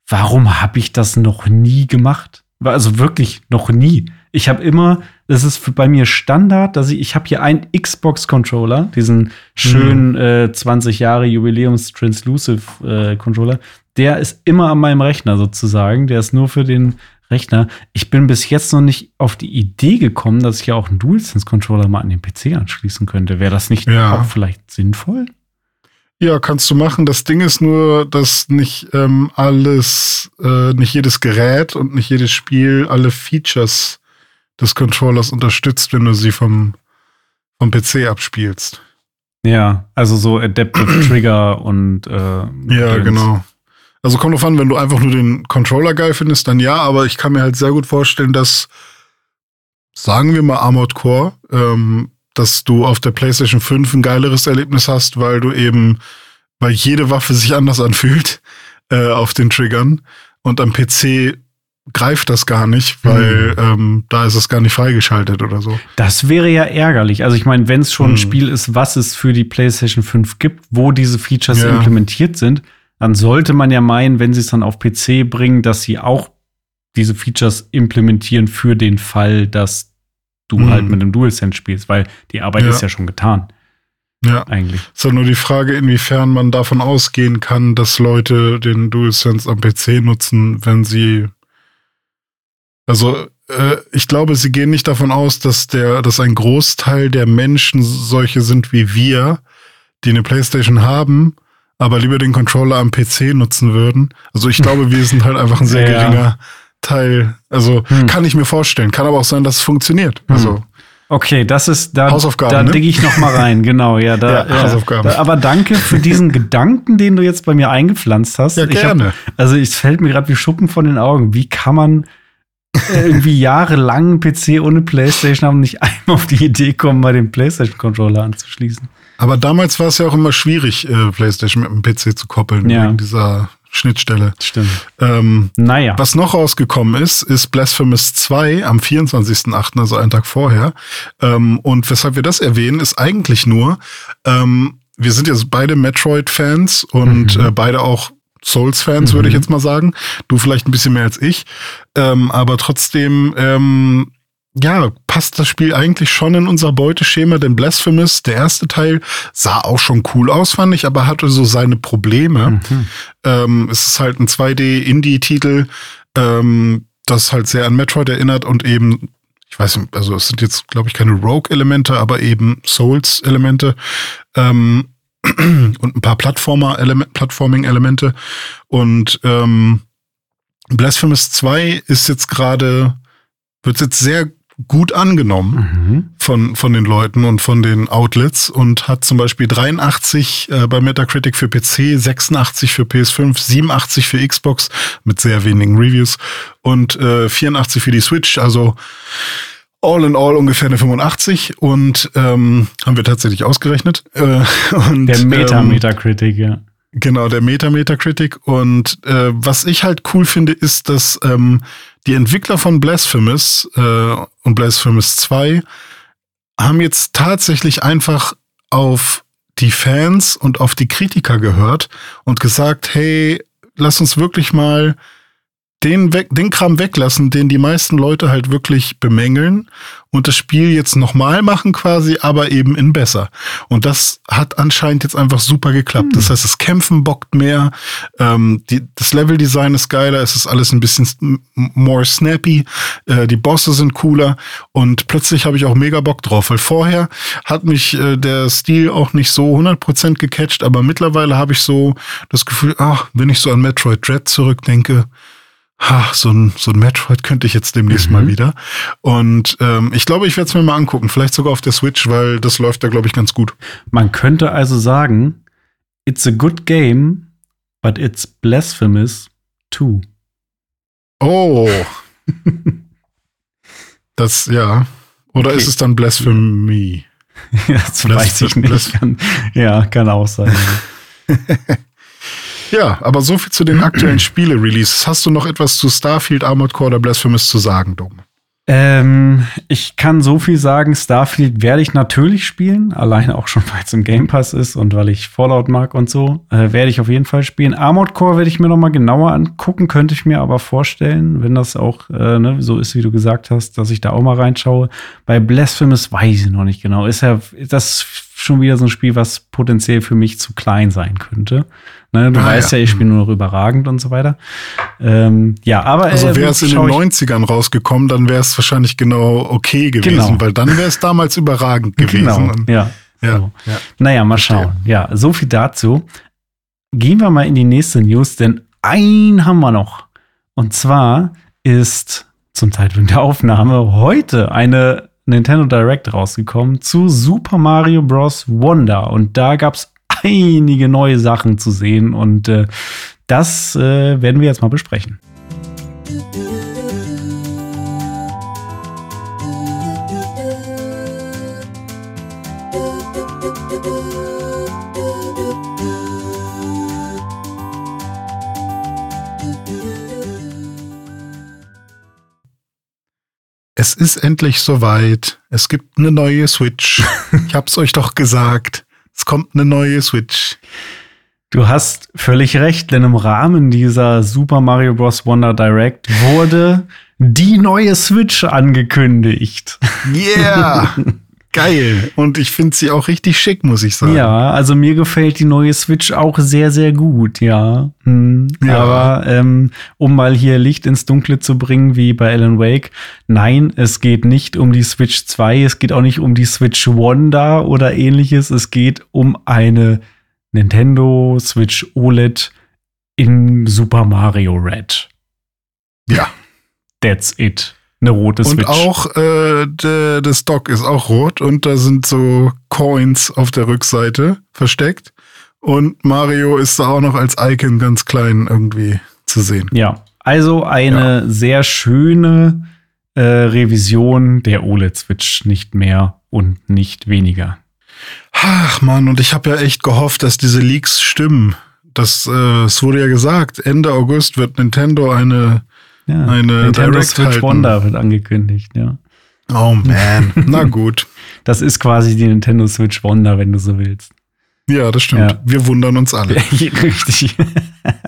Warum habe ich das noch nie gemacht? Also wirklich noch nie. Ich habe immer, das ist bei mir Standard, dass ich, ich habe hier einen Xbox-Controller, diesen schönen äh, 20 Jahre Jubiläums-Translusive äh, Controller. Der ist immer an meinem Rechner sozusagen. Der ist nur für den Rechner. Ich bin bis jetzt noch nicht auf die Idee gekommen, dass ich ja auch einen DualSense-Controller mal an den PC anschließen könnte. Wäre das nicht Ja. auch vielleicht sinnvoll? Ja, kannst du machen. Das Ding ist nur, dass nicht ähm, alles, äh, nicht jedes Gerät und nicht jedes Spiel alle Features des Controllers unterstützt, wenn du sie vom, vom PC abspielst. Ja, also so Adaptive Trigger und äh, Ja, Gedöns. genau. Also kommt drauf an, wenn du einfach nur den Controller geil findest, dann ja, aber ich kann mir halt sehr gut vorstellen, dass, sagen wir mal Armored Core, ähm, dass du auf der PlayStation 5 ein geileres Erlebnis hast, weil du eben, weil jede Waffe sich anders anfühlt äh, auf den Triggern und am PC greift das gar nicht, weil ähm, da ist es gar nicht freigeschaltet oder so. Das wäre ja ärgerlich. Also ich meine, wenn es schon ein Hm. Spiel ist, was es für die PlayStation 5 gibt, wo diese Features Ja. implementiert sind, dann sollte man ja meinen, wenn sie es dann auf PC bringen, dass sie auch diese Features implementieren für den Fall, dass du Hm. halt mit dem DualSense spielst, weil die Arbeit Ja. ist ja schon getan, Ja. eigentlich. Ist halt nur die Frage, inwiefern man davon ausgehen kann, dass Leute den DualSense am PC nutzen, wenn sie. Also, äh, ich glaube, sie gehen nicht davon aus, dass der, dass ein Großteil der Menschen solche sind wie wir, die eine PlayStation haben, aber lieber den Controller am PC nutzen würden. Also ich glaube, wir sind halt einfach ein sehr Ja. geringer Teil. Also Hm. kann ich mir vorstellen. Kann aber auch sein, dass es funktioniert. Also Okay, das ist da, Hausaufgaben, da ne? digge ich noch mal rein, genau, ja, da, Ja, Hausaufgaben. Da, aber danke für diesen Gedanken, den du jetzt bei mir eingepflanzt hast. Ja, Ich hab- gerne. also es fällt mir gerade wie Schuppen von den Augen. Wie kann man irgendwie jahrelang einen PC ohne Playstation haben und nicht einmal auf die Idee kommen, mal den Playstation-Controller anzuschließen? Aber damals war es ja auch immer schwierig, äh, PlayStation mit dem PC zu koppeln, Ja. wegen dieser Schnittstelle. Stimmt. Ähm, Naja. was noch rausgekommen ist, ist Blasphemous 2 am 24.08., also einen Tag vorher. Ähm, und weshalb wir das erwähnen, ist eigentlich nur, ähm, wir sind ja beide Metroid-Fans und Mhm. äh, beide auch Souls-Fans, würde ich Mhm. jetzt mal sagen. Du vielleicht ein bisschen mehr als ich. Ähm, aber trotzdem, ähm, ja, passt das Spiel eigentlich schon in unser Beuteschema, denn Blasphemous, der erste Teil, sah auch schon cool aus, fand ich, aber hatte so seine Probleme. Mhm. Ähm, es ist halt ein 2D-Indie-Titel, ähm, das halt sehr an Metroid erinnert und eben, ich weiß nicht, also es sind jetzt, glaube ich, keine Rogue-Elemente, aber eben Souls-Elemente ähm, und ein paar Plattformer-Element, Plattforming-Elemente. Und ähm, Blasphemous 2 ist jetzt gerade, wird jetzt sehr gut angenommen Mhm. von, von den Leuten und von den Outlets und hat zum Beispiel 83 äh, bei Metacritic für PC, 86 für PS5, 87 für Xbox mit sehr wenigen Reviews und äh, 84 für die Switch. Also all in all ungefähr eine 85 und ähm, haben wir tatsächlich ausgerechnet. Äh, und, Der ähm, Meta-Metacritic, ja. Genau, der Meta-Metacritic. Und äh, was ich halt cool finde, ist, dass ähm, die Entwickler von Blasphemous äh, und Blasphemous 2 haben jetzt tatsächlich einfach auf die Fans und auf die Kritiker gehört und gesagt, hey, lass uns wirklich mal den, weg, den Kram weglassen, den die meisten Leute halt wirklich bemängeln und das Spiel jetzt nochmal machen quasi, aber eben in besser. Und das hat anscheinend jetzt einfach super geklappt. Das heißt, das Kämpfen bockt mehr, ähm, die, das Leveldesign ist geiler, es ist alles ein bisschen more snappy, äh, die Bosse sind cooler und plötzlich habe ich auch mega Bock drauf, weil vorher hat mich äh, der Stil auch nicht so 100% gecatcht, aber mittlerweile habe ich so das Gefühl, ach, wenn ich so an Metroid Dread zurückdenke, Ha, so ein, so ein Metroid könnte ich jetzt demnächst Mhm. mal wieder. Und ähm, ich glaube, ich werde es mir mal angucken. Vielleicht sogar auf der Switch, weil das läuft da, glaube ich, ganz gut. Man könnte also sagen, it's a good game, but it's blasphemous too. Oh. das, ja. Oder Okay. ist es dann Blasphemy? das Blas- weiß ich Blas- nicht. Kann, ja, kann auch sein. Ja, aber so viel zu den aktuellen Spiele-Releases. Hast du noch etwas zu Starfield, Armored Core oder Blasphemous zu sagen, Dom? Ähm, ich kann so viel sagen, Starfield werde ich natürlich spielen, alleine auch schon, weil es im Game Pass ist und weil ich Fallout mag und so, äh, werde ich auf jeden Fall spielen. Armored Core werde ich mir noch mal genauer angucken, könnte ich mir aber vorstellen, wenn das auch äh, ne, so ist, wie du gesagt hast, dass ich da auch mal reinschaue. Bei Blasphemous weiß ich noch nicht genau. Ist ja, das schon wieder so ein Spiel, was potenziell für mich zu klein sein könnte. Ne, du Ah, weißt ja, ja. ich spiele nur noch überragend und so weiter. Ähm, ja, aber Also äh, wäre es in den schau ich- 90ern rausgekommen, dann wäre es wahrscheinlich genau okay gewesen, Genau. weil dann wäre es damals überragend gewesen. Genau, ja. Ja, So. ja. Naja, mal schauen. Ja, so viel dazu. Gehen wir mal in die nächste News, denn ein haben wir noch. Und zwar ist zum Zeitpunkt der Aufnahme heute eine Nintendo Direct rausgekommen zu Super Mario Bros. Wonder. Und da gab es einige neue Sachen zu sehen. Und äh, das äh, werden wir jetzt mal besprechen. Es ist endlich soweit. Es gibt eine neue Switch. ich hab's euch doch gesagt. Es kommt eine neue Switch. Du hast völlig recht, denn im Rahmen dieser Super Mario Bros. Wonder Direct wurde die neue Switch angekündigt. Yeah! Geil. Und ich finde sie auch richtig schick, muss ich sagen. Ja, also mir gefällt die neue Switch auch sehr, sehr gut, ja. Hm. Ja. Aber ähm, um mal hier Licht ins Dunkle zu bringen, wie bei Alan Wake, nein, es geht nicht um die Switch 2, es geht auch nicht um die Switch Wonder oder ähnliches, es geht um eine Nintendo Switch OLED in Super Mario Red. Ja. That's it. Eine rote Und Switch. auch äh, de, das Dock ist auch rot und da sind so Coins auf der Rückseite versteckt. Und Mario ist da auch noch als Icon ganz klein irgendwie zu sehen. Ja, also eine sehr schöne äh, Revision der OLED-Switch, nicht mehr und nicht weniger. Ach man, und ich habe ja echt gehofft, dass diese Leaks stimmen. Das, äh, es wurde ja gesagt, Ende August wird Nintendo eine. Ja, Eine Nintendo Direct Switch halten. Wonder wird angekündigt, ja. Oh man. Na gut. Das ist quasi die Nintendo Switch Wonder, wenn du so willst. Ja, das stimmt. Ja. Wir wundern uns alle. Richtig.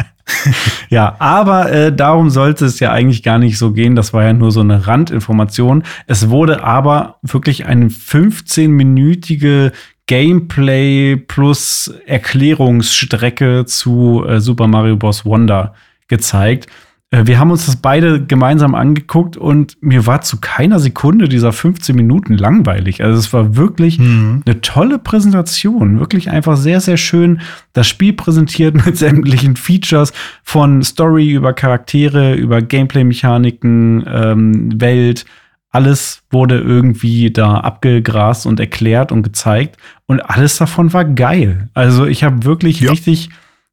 ja, aber äh, darum sollte es ja eigentlich gar nicht so gehen. Das war ja nur so eine Randinformation. Es wurde aber wirklich eine 15-minütige Gameplay plus Erklärungsstrecke zu äh, Super Mario Bros. Wonder gezeigt. Äh, wir haben uns das beide gemeinsam angeguckt und mir war zu keiner Sekunde dieser 15 Minuten langweilig. Also es war wirklich Mhm. eine tolle Präsentation. Wirklich einfach sehr, sehr schön. Das Spiel präsentiert mit sämtlichen Features von Story über Charaktere, über Gameplay-Mechaniken, ähm, Welt. Alles wurde irgendwie da abgegrast und erklärt und gezeigt. Und alles davon war geil. Also ich habe wirklich Ja. richtig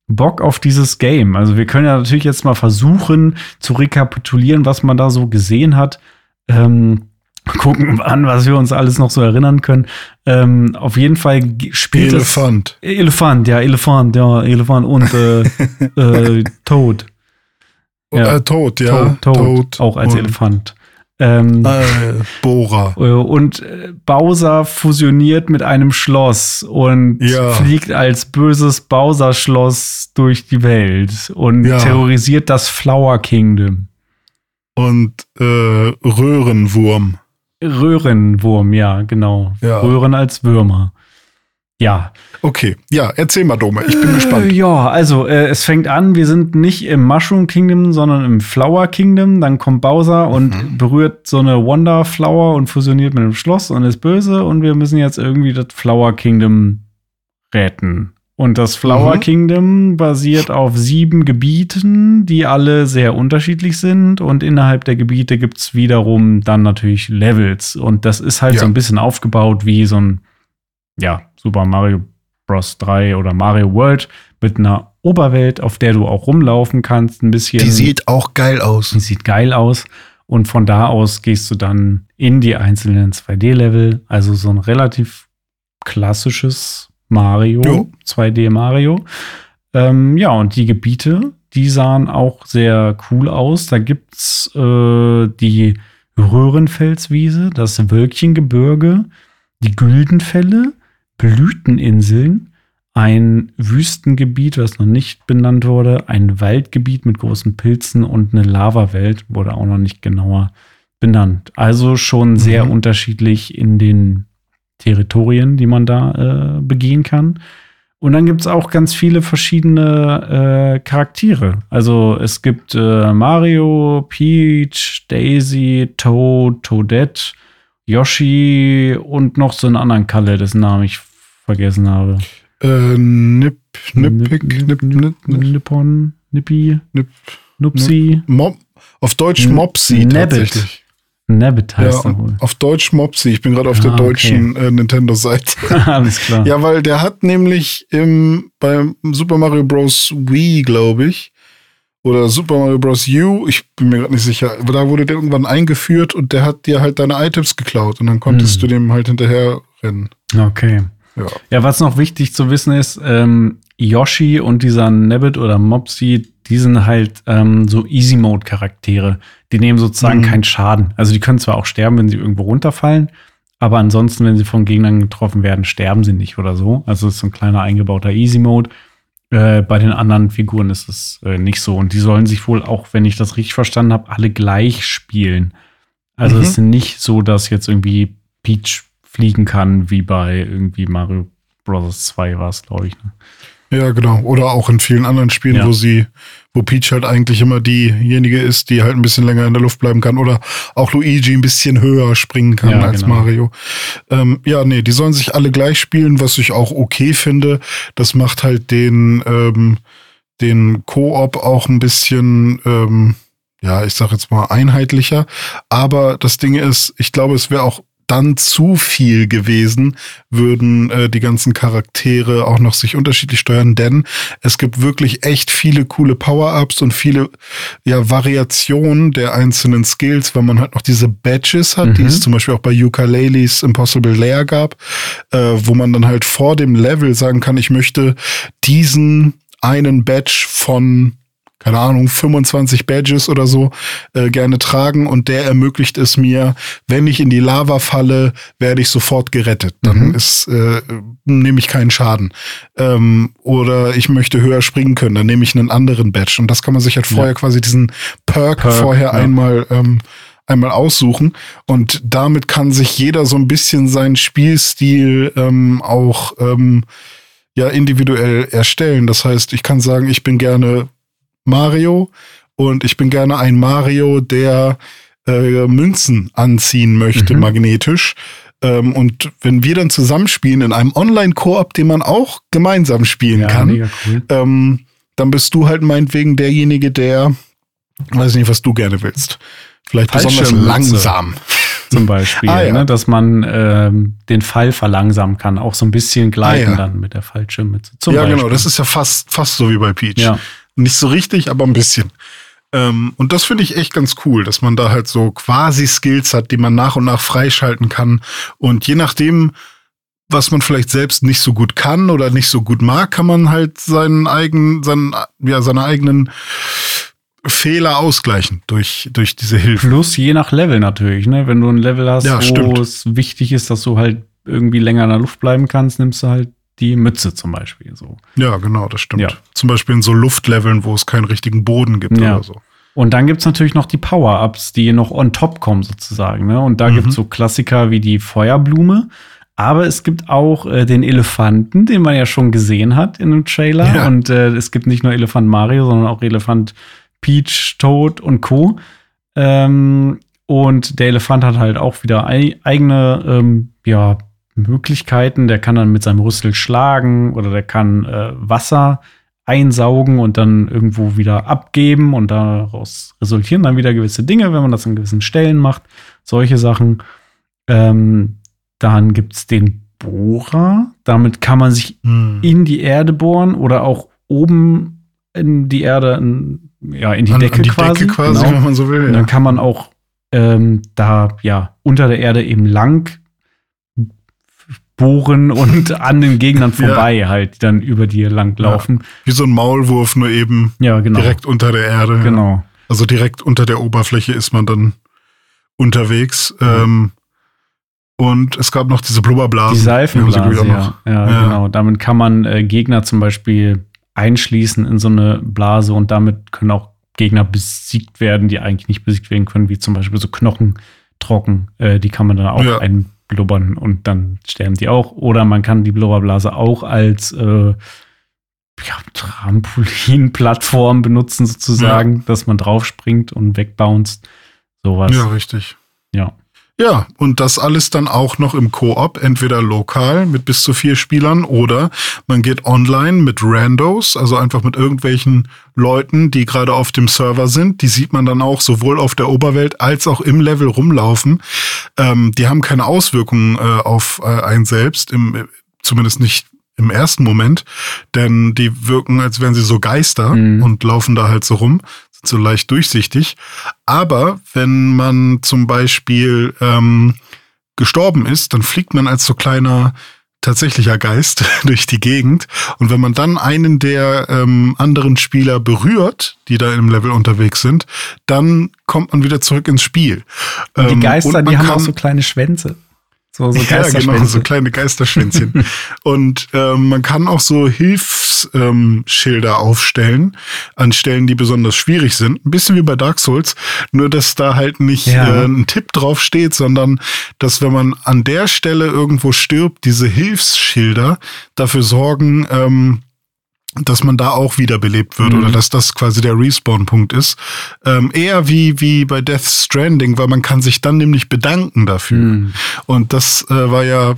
Bock auf dieses Game. Also wir können ja natürlich jetzt mal versuchen zu rekapitulieren, was man da so gesehen hat. Ähm, gucken an, was wir uns alles noch so erinnern können. Ähm, auf jeden Fall spielt es Elefant. Elefant, ja, Elefant, ja, Elefant und äh, äh, Toad. Ja. Äh, Tod, ja. Toad, Toad, auch als und, Elefant. Ähm, Äh, Bora. äh, Und äh, Bowser fusioniert mit einem Schloss und Ja. fliegt als böses Bowser-Schloss durch die Welt und Ja. terrorisiert das Flower Kingdom. Und äh, Röhrenwurm. Röhrenwurm, ja, genau. Ja. Röhren als Würmer. Ja. Okay, ja, erzähl mal, Dome. Ich bin Äh, gespannt. Ja, also äh, es fängt an, wir sind nicht im Mushroom Kingdom, sondern im Flower Kingdom. Dann kommt Bowser und Mhm. berührt so eine Wonder Flower und fusioniert mit einem Schloss und ist böse. Und wir müssen jetzt irgendwie das Flower Kingdom retten. Und das Flower Mhm. Kingdom basiert auf sieben Gebieten, die alle sehr unterschiedlich sind. Und innerhalb der Gebiete gibt es wiederum dann natürlich Levels. Und das ist halt Ja. so ein bisschen aufgebaut wie so ein, ja, Super Mario Bros. 3 oder Mario World mit einer Oberwelt, auf der du auch rumlaufen kannst, ein bisschen. Die sieht auch geil aus. Die sieht geil aus. Und von da aus gehst du dann in die einzelnen 2D-Level. Also so ein relativ klassisches Mario, Jo. 2D Mario. Ähm, ja, und die Gebiete, die sahen auch sehr cool aus. Da gibt's äh, die Röhrenfelswiese, das Wölkchengebirge, die Güldenfälle, Blüteninseln, ein Wüstengebiet, was noch nicht benannt wurde, ein Waldgebiet mit großen Pilzen und eine Lavawelt wurde auch noch nicht genauer benannt. Also schon sehr Mhm. unterschiedlich in den Territorien, die man da äh, begehen kann. Und dann gibt es auch ganz viele verschiedene äh, Charaktere. Also es gibt äh, Mario, Peach, Daisy, Toad, Toadette, Yoshi und noch so einen anderen Kalle, dessen Namen ich vergessen habe. Äh, Nip, Nippig, Nip, Nip, Nip, Nippon, Nippi, Nip, Nupsi. Mob, auf Deutsch Nabbit. tatsächlich. Nabbit heißt Ja, er wohl. auf Deutsch Mopsy. Ich bin gerade auf Ah, der okay. deutschen äh, Nintendo-Seite. Alles klar. Ja, weil der hat nämlich im, beim Super Mario Bros. Wii, glaube ich, oder Super Mario Bros. U, ich bin mir gerade nicht sicher, aber da wurde der irgendwann eingeführt und der hat dir halt deine Items geklaut und dann konntest Hm. du dem halt hinterher rennen. Okay. Ja. Ja, was noch wichtig zu wissen ist, ähm, Yoshi und dieser Nabbit oder Mopsy, die sind halt ähm, so Easy-Mode-Charaktere. Die nehmen sozusagen Mhm. keinen Schaden. Also die können zwar auch sterben, wenn sie irgendwo runterfallen, aber ansonsten, wenn sie von Gegnern getroffen werden, sterben sie nicht oder so. Also es ist so ein kleiner eingebauter Easy-Mode. Äh, bei den anderen Figuren ist es äh, nicht so. Und die sollen sich wohl auch, wenn ich das richtig verstanden habe, alle gleich spielen. Also Mhm. es ist nicht so, dass jetzt irgendwie Peach fliegen kann, wie bei irgendwie Mario Bros. 2 war es, glaube ich. Ne? Ja, genau. Oder auch in vielen anderen Spielen, Ja. wo sie, wo Peach halt eigentlich immer diejenige ist, die halt ein bisschen länger in der Luft bleiben kann. Oder auch Luigi ein bisschen höher springen kann Ja, als genau. Mario. Ähm, ja, nee, die sollen sich alle gleich spielen, was ich auch okay finde. Das macht halt den, ähm, den Koop auch ein bisschen, ähm, ja, ich sag jetzt mal einheitlicher. Aber das Ding ist, ich glaube, es wäre auch dann zu viel gewesen, würden äh, die ganzen Charaktere auch noch sich unterschiedlich steuern, denn es gibt wirklich echt viele coole Power-Ups und viele ja, Variationen der einzelnen Skills, weil man halt noch diese Badges hat, die Mhm. es zum Beispiel auch bei Ukuleles Impossible Lair gab, äh, wo man dann halt vor dem Level sagen kann, ich möchte diesen einen Badge von keine Ahnung, 25 Badges oder so äh, gerne tragen und der ermöglicht es mir, wenn ich in die Lava falle, werde ich sofort gerettet. Dann Mhm. ist, äh, nehme ich keinen Schaden. Ähm, oder ich möchte höher springen können, dann nehme ich einen anderen Badge. Und das kann man sich halt vorher quasi diesen Perk, Perk, vorher ja. einmal ähm, einmal aussuchen und damit kann sich jeder so ein bisschen seinen Spielstil ähm, auch ähm, ja individuell erstellen. Das heißt, ich kann sagen, ich bin gerne Mario und ich bin gerne ein Mario, der äh, Münzen anziehen möchte, Mhm. magnetisch. Ähm, und wenn wir dann zusammenspielen in einem Online-Koop, den man auch gemeinsam spielen Ja, kann, cool. ähm, dann bist du halt meinetwegen derjenige, der, weiß nicht, was du gerne willst. Vielleicht besonders langsam. Zum Beispiel, Ah, ja. ne, dass man ähm, den Fall verlangsamen kann, auch so ein bisschen gleiten Ah, ja. dann mit der Fallschirmmütze. Ja, Beispiel. genau. Das ist ja fast, fast so wie bei Peach. Ja. Nicht so richtig, aber ein bisschen. Ähm, und das finde ich echt ganz cool, dass man da halt so quasi Skills hat, die man nach und nach freischalten kann. Und je nachdem, was man vielleicht selbst nicht so gut kann oder nicht so gut mag, kann man halt seinen eigenen, seinen, ja, seine eigenen Fehler ausgleichen durch, durch diese Hilfe. Plus je nach Level natürlich, ne? Wenn du ein Level hast, Ja, wo stimmt. es wichtig ist, dass du halt irgendwie länger in der Luft bleiben kannst, nimmst du halt die Mütze zum Beispiel so. Ja, genau, das stimmt. Ja. Zum Beispiel in so Luftleveln, wo es keinen richtigen Boden gibt Ja. oder so. Und dann gibt's natürlich noch die Power-Ups, die noch on top kommen sozusagen. Ne? Und da Mhm. gibt's so Klassiker wie die Feuerblume. Aber es gibt auch äh, den Elefanten, den man ja schon gesehen hat in einem Trailer. Ja. Und äh, es gibt nicht nur Elefant Mario, sondern auch Elefant Peach, Toad und Co. Ähm, und der Elefant hat halt auch wieder ei eigene ähm, ja, Möglichkeiten. Der kann dann mit seinem Rüssel schlagen oder der kann äh, Wasser einsaugen und dann irgendwo wieder abgeben und daraus resultieren dann wieder gewisse Dinge, wenn man das an gewissen Stellen macht. Solche Sachen. Ähm, dann gibt es den Bohrer. Damit kann man sich Hm. in die Erde bohren oder auch oben in die Erde, in, ja, in die An- Decke an die quasi. Decke quasi, genau. wenn man so will. Ja. dann kann man auch ähm, da ja unter der Erde eben lang bohren und an den Gegnern Ja. vorbei halt, die dann über dir lang laufen. Wie so ein Maulwurf, nur eben Ja, genau. direkt unter der Erde. ja. Genau. Also direkt unter der Oberfläche ist man dann unterwegs. Ähm, und es gab noch diese Blubberblasen. Die Seifenblase, ja. ja. Ja. genau. Damit kann man äh, Gegner zum Beispiel einschließen in so eine Blase und damit können auch Gegner besiegt werden, die eigentlich nicht besiegt werden können, wie zum Beispiel so Knochen trocken. Äh, die kann man dann auch Ja. einblasen blubbern und dann sterben die auch. Oder man kann die Blubberblase auch als äh, ja, Trampolin-Plattform benutzen, sozusagen, ja. dass man draufspringt und wegbounced. Sowas. Ja, richtig. Ja. Ja, und das alles dann auch noch im Koop, entweder lokal mit bis zu vier Spielern oder man geht online mit Randos, also einfach mit irgendwelchen Leuten, die gerade auf dem Server sind. Die sieht man dann auch sowohl auf der Oberwelt als auch im Level rumlaufen. Ähm, die haben keine Auswirkungen äh, auf äh, einen selbst, im, zumindest nicht im ersten Moment, denn die wirken, als wären sie so Geister mhm. und laufen da halt so rum so leicht durchsichtig. Aber wenn man zum Beispiel ähm, gestorben ist, dann fliegt man als so kleiner tatsächlicher Geist durch die Gegend. Und wenn man dann einen der ähm, anderen Spieler berührt, die da im Level unterwegs sind, dann kommt man wieder zurück ins Spiel. Und die ähm, Geister, ähm, die haben auch so kleine Schwänze. So, so ja, genau, so kleine Geisterschwänzchen. und ähm, man kann auch so Hilfsschilder ähm, aufstellen an Stellen, die besonders schwierig sind. Ein bisschen wie bei Dark Souls, nur dass da halt nicht ja. äh, ein Tipp drauf steht, sondern dass wenn man an der Stelle irgendwo stirbt, diese Hilfsschilder dafür sorgen, ähm, dass man da auch wiederbelebt wird mhm. oder dass das quasi der Respawn-Punkt ist. Ähm, eher wie, wie bei Death Stranding, weil man kann sich dann nämlich bedanken dafür. Mhm. Und das äh, war ja,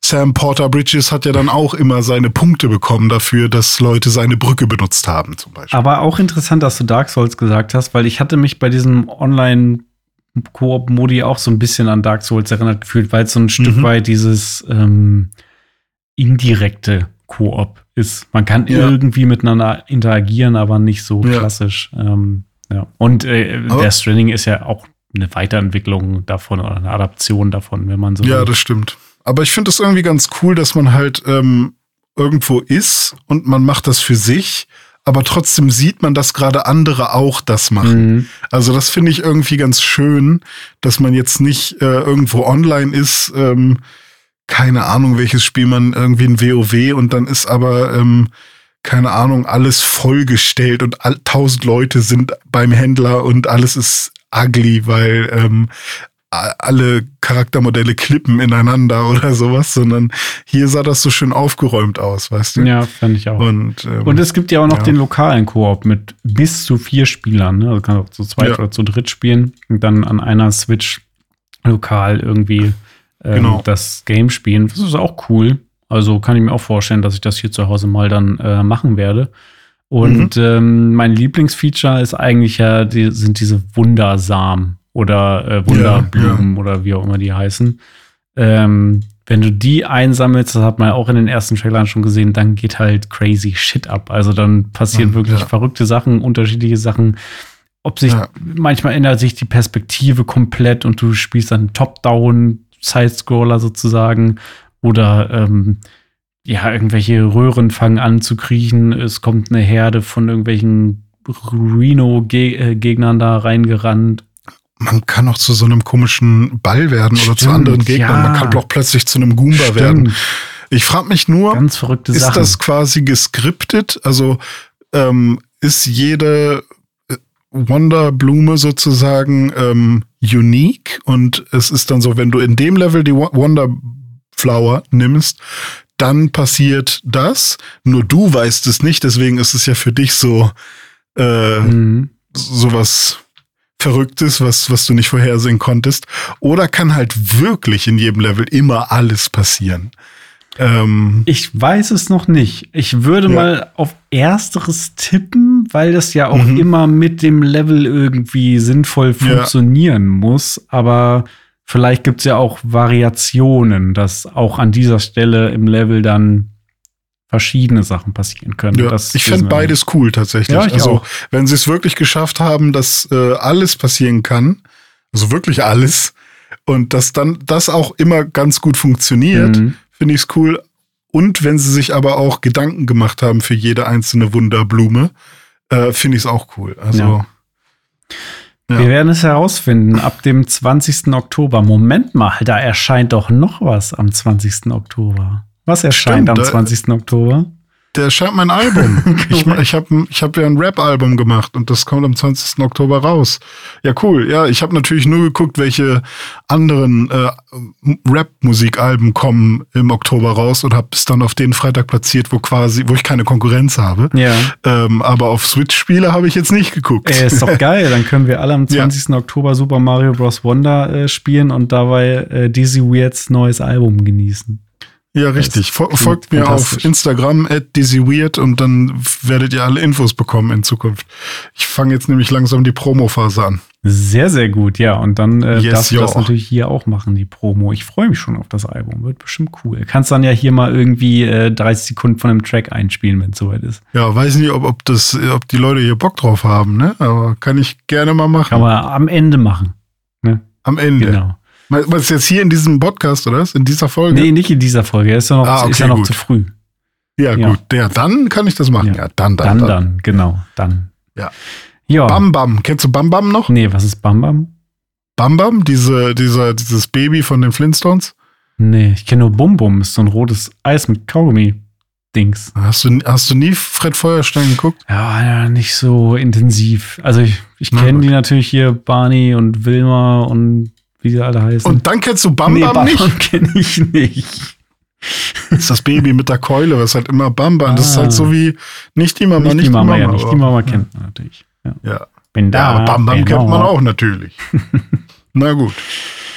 Sam Porter Bridges hat ja dann auch immer seine Punkte bekommen dafür, dass Leute seine Brücke benutzt haben, zum Beispiel. Aber auch interessant, dass du Dark Souls gesagt hast, weil ich hatte mich bei diesem Online- Koop-Modi auch so ein bisschen an Dark Souls erinnert gefühlt, weil es so ein mhm. Stück weit dieses ähm, indirekte Koop ist. Man kann ja. irgendwie miteinander interagieren, aber nicht so ja. klassisch. Ähm, ja. Und äh, der Stranding ist ja auch eine Weiterentwicklung davon oder eine Adaption davon, wenn man so. Ja, will. das stimmt. Aber ich finde das irgendwie ganz cool, dass man halt ähm, irgendwo ist und man macht das für sich, aber trotzdem sieht man, dass gerade andere auch das machen. Mhm. Also das finde ich irgendwie ganz schön, dass man jetzt nicht äh, irgendwo online ist. Ähm, keine Ahnung, welches Spiel man irgendwie ein WoW und dann ist aber, ähm, keine Ahnung, alles vollgestellt und tausend Leute sind beim Händler und alles ist ugly, weil ähm, alle Charaktermodelle klippen ineinander oder sowas, sondern hier sah das so schön aufgeräumt aus, weißt du? Ja, fand ich auch. Und, ähm, und es gibt ja auch noch ja. den lokalen Koop mit bis zu vier Spielern, ne? Also kann auch zu zweit ja. oder zu dritt spielen und dann an einer Switch lokal irgendwie ähm, genau. das Game spielen. Das ist auch cool. Also kann ich mir auch vorstellen, dass ich das hier zu Hause mal dann äh, machen werde. Und mhm. ähm, mein Lieblingsfeature ist eigentlich ja, die, sind diese Wundersamen oder äh, Wunderblumen ja, ja. oder wie auch immer die heißen. Ähm, wenn du die einsammelst, das hat man ja auch in den ersten Trailern schon gesehen, dann geht halt crazy shit ab. Also dann passieren mhm, wirklich ja. verrückte Sachen, unterschiedliche Sachen. Ob sich, manchmal ändert sich die Perspektive komplett und du spielst dann Top-Down Side-Scroller sozusagen oder ähm, ja, irgendwelche Röhren fangen an zu kriechen. Es kommt eine Herde von irgendwelchen Reno-Gegnern da reingerannt. Man kann auch zu so einem komischen Ball werden Stimmt, oder zu anderen Gegnern. Ja. Man kann auch plötzlich zu einem Goomba Stimmt. werden. Ich frage mich nur, ist das quasi geskriptet? Also ähm, ist jede Wonderblume sozusagen ähm, unique und es ist dann so, wenn du in dem Level die Wonderflower nimmst, dann passiert das. Nur du weißt es nicht, deswegen ist es ja für dich so äh, mhm. sowas Verrücktes, was, was du nicht vorhersehen konntest. Oder kann halt wirklich in jedem Level immer alles passieren. Ähm, ich weiß es noch nicht. Ich würde ja. mal auf Ersteres tippen, weil das ja auch mhm. immer mit dem Level irgendwie sinnvoll funktionieren ja. muss. Aber vielleicht gibt es ja auch Variationen, dass auch an dieser Stelle im Level dann verschiedene Sachen passieren können. Ja, ich fände beides cool tatsächlich. Ja, also, auch. wenn sie es wirklich geschafft haben, dass äh, alles passieren kann, also wirklich alles, und dass dann das auch immer ganz gut funktioniert, mhm finde ich es cool. Und wenn sie sich aber auch Gedanken gemacht haben für jede einzelne Wunderblume, äh, finde ich es auch cool. Also. Ja. Ja. Wir werden es herausfinden ab dem 20. Oktober. Moment mal, da erscheint doch noch was am 20. Oktober. Was erscheint Stimmt, am 20. Oktober? Der erscheint mein Album. ich ich habe ich hab ja ein Rap-Album gemacht und das kommt am 20. Oktober raus. Ja, cool. Ja, ich habe natürlich nur geguckt, welche anderen äh, Rap-Musikalben kommen im Oktober raus und habe es dann auf den Freitag platziert, wo quasi, wo ich keine Konkurrenz habe. Ja. Ähm, aber auf Switch-Spiele habe ich jetzt nicht geguckt. Ey, ist doch geil. Dann können wir alle am 20. Ja. Oktober Super Mario Bros. Wonder äh, spielen und dabei äh, Dizzy Weirds neues Album genießen. Ja, richtig. folgt mir auf Instagram at dizzyweird und dann werdet ihr alle Infos bekommen in Zukunft. Ich fange jetzt nämlich langsam die Promo-Phase an. Sehr, sehr gut, ja. Und dann äh, yes, darfst du das natürlich hier auch machen, die Promo. Ich freue mich schon auf das Album. Wird bestimmt cool. Kannst dann ja hier mal irgendwie äh, 30 Sekunden von einem Track einspielen, wenn es soweit ist. Ja, weiß nicht, ob, ob, das, ob die Leute hier Bock drauf haben, ne? Aber kann ich gerne mal machen. Kann man am Ende machen. Ne? Am Ende. Genau. Was ist jetzt hier in diesem Podcast, oder was? In dieser Folge? Nee, nicht in dieser Folge. Ist ja noch, ah, okay, ist ja noch zu früh. Ja, ja, gut. Ja, dann kann ich das machen. Ja, ja dann, dann, dann, dann. Dann, genau. Dann. Ja. ja. Bam Bam. Kennst du Bam Bam noch? Nee, was ist Bam Bam? Bam Bam? Diese, dieser, dieses Baby von den Flintstones? Nee, ich kenne nur Bum Bum. Ist so ein rotes Eis mit Kaugummi. Dings. Hast du, hast du nie Fred Feuerstein geguckt? Ja, ja nicht so intensiv. Also ich, ich kenne die natürlich hier, Barney und Wilma und wie sie alle heißen. Und dann kennst du Bam nee, Bam, Bam nicht? kenne ich nicht. Das ist das Baby mit der Keule, was halt immer Bam Bam. Ah. Das ist halt so ah. wie nicht die Mama, nicht, nicht die Mama. Die Mama ja, nicht die Mama kennt man natürlich. Ja. ja. Bin da, ja, aber Bam Bam kennt man auch natürlich. Na gut.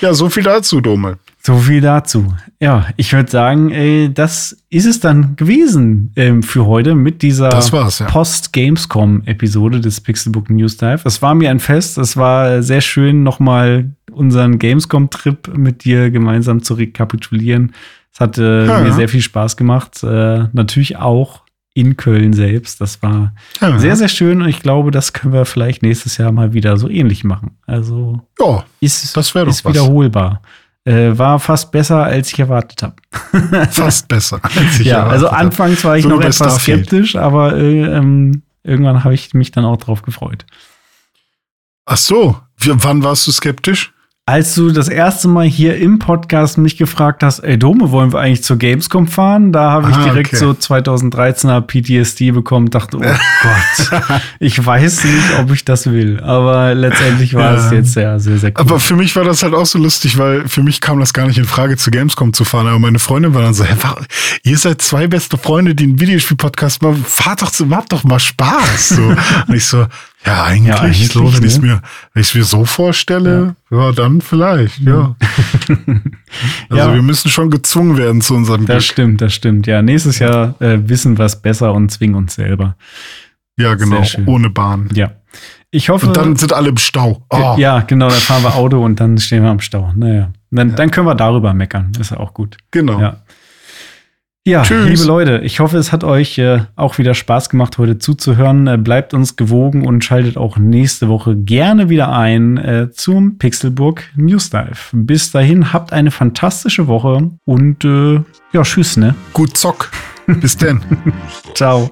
Ja, so viel dazu, Dome. So viel dazu. Ja, ich würde sagen, ey, das ist es dann gewesen ähm, für heute mit dieser ja. Post-Gamescom-Episode des Pixelbook News Dive. Es war mir ein Fest. Es war sehr schön, nochmal unseren Gamescom-Trip mit dir gemeinsam zu rekapitulieren. Es hat äh, ja, mir ja. sehr viel Spaß gemacht. Äh, natürlich auch in Köln selbst. Das war ja, sehr, sehr schön und ich glaube, das können wir vielleicht nächstes Jahr mal wieder so ähnlich machen. Also ja, ist, das wäre ist wiederholbar. Äh, war fast besser, als ich erwartet habe. fast besser. Als ich ja, also anfangs war ich so noch etwas skeptisch, aber äh, ähm, irgendwann habe ich mich dann auch drauf gefreut. Ach so, wann warst du skeptisch? Als du das erste Mal hier im Podcast mich gefragt hast, ey Dome, wollen wir eigentlich zur Gamescom fahren? Da habe ich ah, direkt okay. so 2013er PTSD bekommen, dachte, oh Gott, ich weiß nicht, ob ich das will. Aber letztendlich war ja. es jetzt sehr, sehr, sehr cool. Aber für mich war das halt auch so lustig, weil für mich kam das gar nicht in Frage, zu Gamescom zu fahren. Aber meine Freundin war dann so, hey, ihr seid zwei beste Freunde, die einen Videospiel-Podcast machen, fahrt doch, macht doch mal Spaß. So. Und ich so, ja, eigentlich, ja, eigentlich so, wenn ich es ne? mir, mir so vorstelle, ja. ja. dann vielleicht, ja. also ja. wir müssen schon gezwungen werden zu unserem Das Glück. stimmt, das stimmt. Ja, nächstes Jahr äh, wissen wir es besser und zwingen uns selber. Ja, genau, ohne Bahn. Ja. Ich hoffe. Und dann sind alle im Stau. Oh. Ja, genau, dann fahren wir Auto und dann stehen wir im Stau. Naja. Dann, dann können wir darüber meckern. ist ja auch gut. Genau. Ja. Ja, Tschüss. liebe Leute, ich hoffe, es hat euch äh, auch wieder Spaß gemacht, heute zuzuhören. Äh, bleibt uns gewogen und schaltet auch nächste Woche gerne wieder ein äh, zum Pixelburg News Dive. Bis dahin, habt eine fantastische Woche und äh, ja, tschüss, ne? Gut Zock. Bis denn. Ciao.